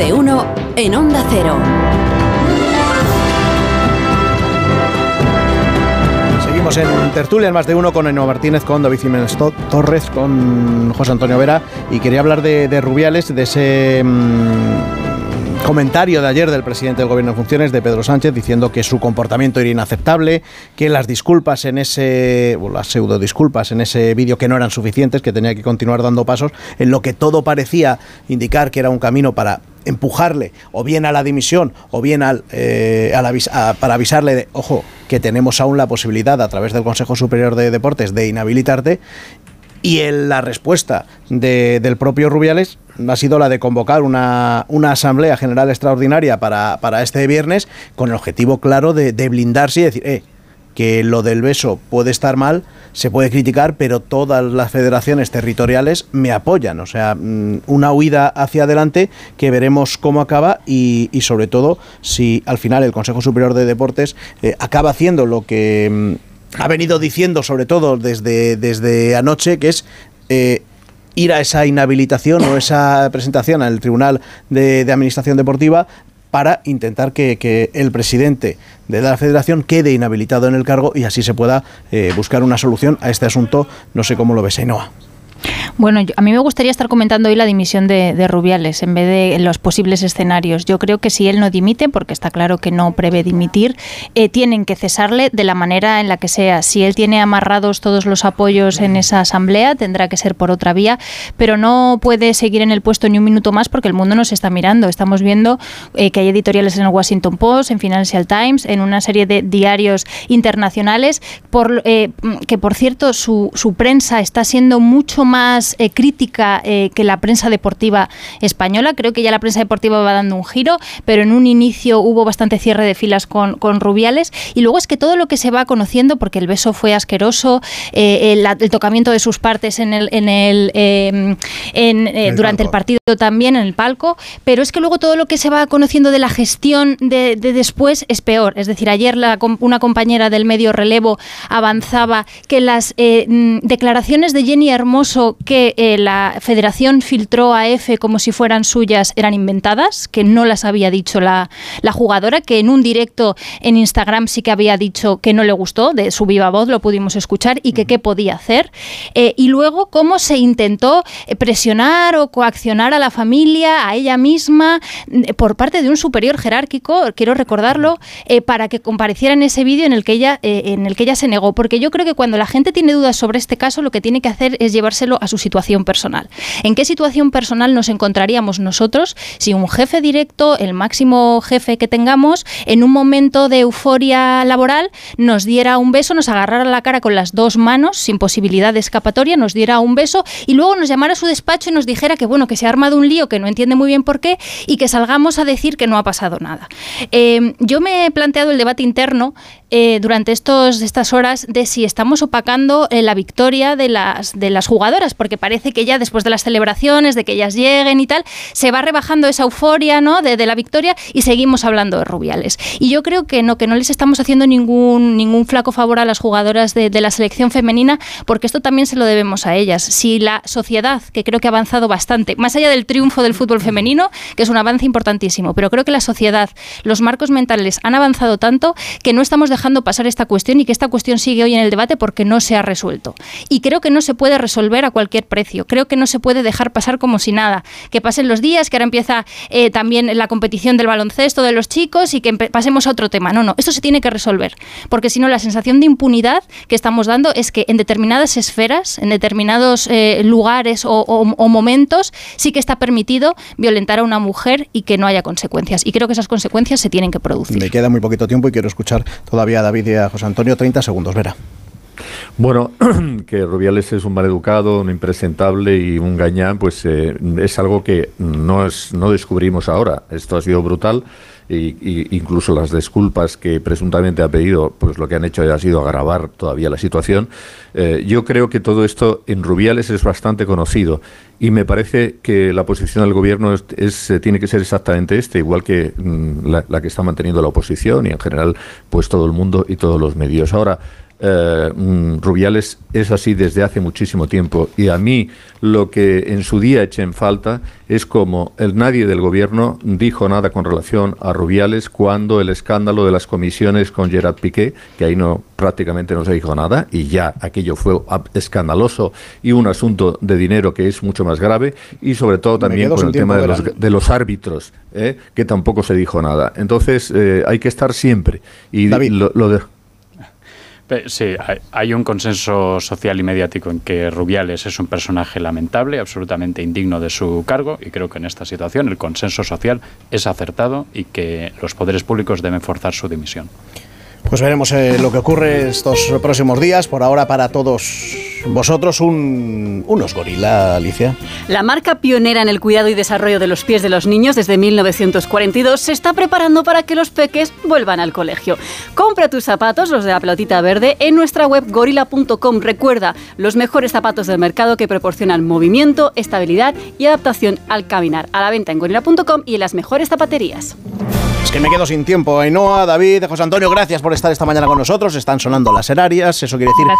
De uno en Onda Cero. Seguimos en tertulia en más de uno con Eno Martínez, con David Jiménez To- Torres, con José Antonio Vera y quería hablar de, de Rubiales, de ese mm, comentario de ayer del presidente del gobierno en funciones, de Pedro Sánchez, diciendo que su comportamiento era inaceptable, que las disculpas en ese, o las pseudo disculpas en ese vídeo que no eran suficientes, que tenía que continuar dando pasos, en lo que todo parecía indicar que era un camino para empujarle o bien a la dimisión o bien al, eh, al para avisarle de, ojo, que tenemos aún la posibilidad a través del Consejo Superior de Deportes de inhabilitarte y el- la respuesta de- del propio Rubiales ha sido la de convocar una, una Asamblea General Extraordinaria para, para este viernes con el objetivo claro de, de blindarse y decir, eh, que lo del beso puede estar mal, se puede criticar, pero todas las federaciones territoriales me apoyan. O sea, mm, una huida hacia adelante que veremos cómo acaba y, y sobre todo si al final el Consejo Superior de Deportes eh, acaba haciendo lo que mm, ha venido diciendo sobre todo desde, desde anoche, que es... eh, ir a esa inhabilitación o esa presentación al Tribunal de, de Administración Deportiva para intentar que, el presidente de la federación quede inhabilitado en el cargo y así se pueda eh, buscar una solución a este asunto. No sé cómo lo ves, Ainhoa. Bueno, a mí me gustaría estar comentando hoy la dimisión de, de Rubiales en vez de los posibles escenarios. Yo creo que si él no dimite, porque está claro que no prevé dimitir, eh, tienen que cesarle de la manera en la que sea. Si él tiene amarrados todos los apoyos en esa asamblea, tendrá que ser por otra vía, pero no puede seguir en el puesto ni un minuto más porque el mundo nos está mirando. Estamos viendo eh, que hay editoriales en el Washington Post, en Financial Times, en una serie de diarios internacionales, por, eh, que por cierto su, su prensa está siendo mucho más eh, crítica eh, que la prensa deportiva española. Creo que ya la prensa deportiva va dando un giro, pero en un inicio hubo bastante cierre de filas con, con Rubiales. Y luego es que todo lo que se va conociendo, porque el beso fue asqueroso, eh, el, el tocamiento de sus partes en el, en el, en, El durante el partido también, en el palco, pero es que luego todo lo que se va conociendo de la gestión de, de después es peor. Es decir, ayer la una compañera del medio relevo avanzaba que las mm, declaraciones de Jenny Hermoso que eh, la federación filtró a EFE como si fueran suyas eran inventadas, que no las había dicho la, la jugadora, que en un directo en Instagram sí que había dicho que no le gustó, de su viva voz lo pudimos escuchar, y que qué podía hacer. Eh, y luego cómo se intentó eh, presionar o coaccionar a la familia, a ella misma, mm, por parte de un superior jerárquico, quiero recordarlo, eh, para que compareciera en ese vídeo en el que ella eh, en el que ella se negó, porque yo creo que cuando la gente tiene dudas sobre este caso, lo que tiene que hacer es llevárselo a su situación personal. ¿En qué situación personal nos encontraríamos nosotros si un jefe directo, el máximo jefe que tengamos, en un momento de euforia laboral, nos diera un beso, nos agarrara la cara con las dos manos, sin posibilidad de escapatoria, nos diera un beso y luego nos llamara a su despacho y nos dijera que bueno, que se ha armado un lío que no entiende muy bien por qué y que salgamos a decir que no ha pasado nada. Eh, yo me he planteado el debate interno eh, durante estos, estas horas de si estamos opacando eh, la victoria de las, de las jugadoras, porque parece que ya después de las celebraciones, de que ellas lleguen y tal, se va rebajando esa euforia ¿no? de, la victoria y seguimos hablando de Rubiales. Y yo creo que no, que no les estamos haciendo ningún, ningún flaco favor a las jugadoras de, de la selección femenina, porque esto también se lo debemos a ellas. Si la sociedad, que creo que ha avanzado bastante, más allá del triunfo del fútbol femenino, que es un avance importantísimo, pero creo que la sociedad, los marcos mentales han avanzado tanto que no estamos dejando pasar esta cuestión y que esta cuestión sigue hoy en el debate porque no se ha resuelto. Y creo que no se puede resolver a cualquier precio. Creo que no se puede dejar pasar como si nada. Que pasen los días, que ahora empieza eh, también la competición del baloncesto de los chicos y que pasemos a otro tema. No, no, esto se tiene que resolver. Porque si no, la sensación de impunidad que estamos dando es que en determinadas esferas, en determinados eh, lugares o momentos, sí que está permitido violentar a una mujer y que no haya consecuencias. Y creo que esas consecuencias se tienen que producir. Me queda muy poquito tiempo y quiero escuchar todavía a David y a José Antonio. 30 segundos, verá. Bueno, que Rubiales es un maleducado, un impresentable y un gañán, pues eh, es algo que no, es, no descubrimos ahora. Esto ha sido brutal y, incluso las disculpas que presuntamente ha pedido, pues lo que han hecho ha sido agravar todavía la situación. Eh, yo creo que todo esto en Rubiales es bastante conocido y me parece que la posición del gobierno es, eh, tiene que ser exactamente este, igual que mm, la, la que está manteniendo la oposición y en general pues todo el mundo y todos los medios. Ahora, eh, mm, Rubiales es así desde hace muchísimo tiempo y a mí lo que en su día eché en falta es como el nadie del gobierno dijo nada con relación a Rubiales cuando el escándalo de las comisiones con Gerard Piqué, que ahí no prácticamente no se dijo nada y ya aquello fue escandaloso y un asunto de dinero que es mucho más grave y sobre todo también con el tema de los, de los árbitros, ¿eh? que tampoco se dijo nada. Entonces eh, hay que estar siempre y lo, lo de Pe- Sí, hay, un consenso social y mediático en que Rubiales es un personaje lamentable, absolutamente indigno de su cargo, y creo que en esta situación el consenso social es acertado y que los poderes públicos deben forzar su dimisión. Pues veremos eh, lo que ocurre estos próximos días. Por ahora, para todos vosotros, un, unos gorila, Alicia. La marca pionera en el cuidado y desarrollo de los pies de los niños desde 1942 se está preparando para que los peques vuelvan al colegio. Compra tus zapatos, los de la pelotita verde, en nuestra web gorila.com. Recuerda, los mejores zapatos del mercado que proporcionan movimiento, estabilidad y adaptación al caminar. A la venta en gorila.com y en las mejores zapaterías. Es que me quedo sin tiempo. Ainhoa, David, José Antonio, gracias por estar esta mañana con nosotros. Están sonando las herarias. Eso quiere decir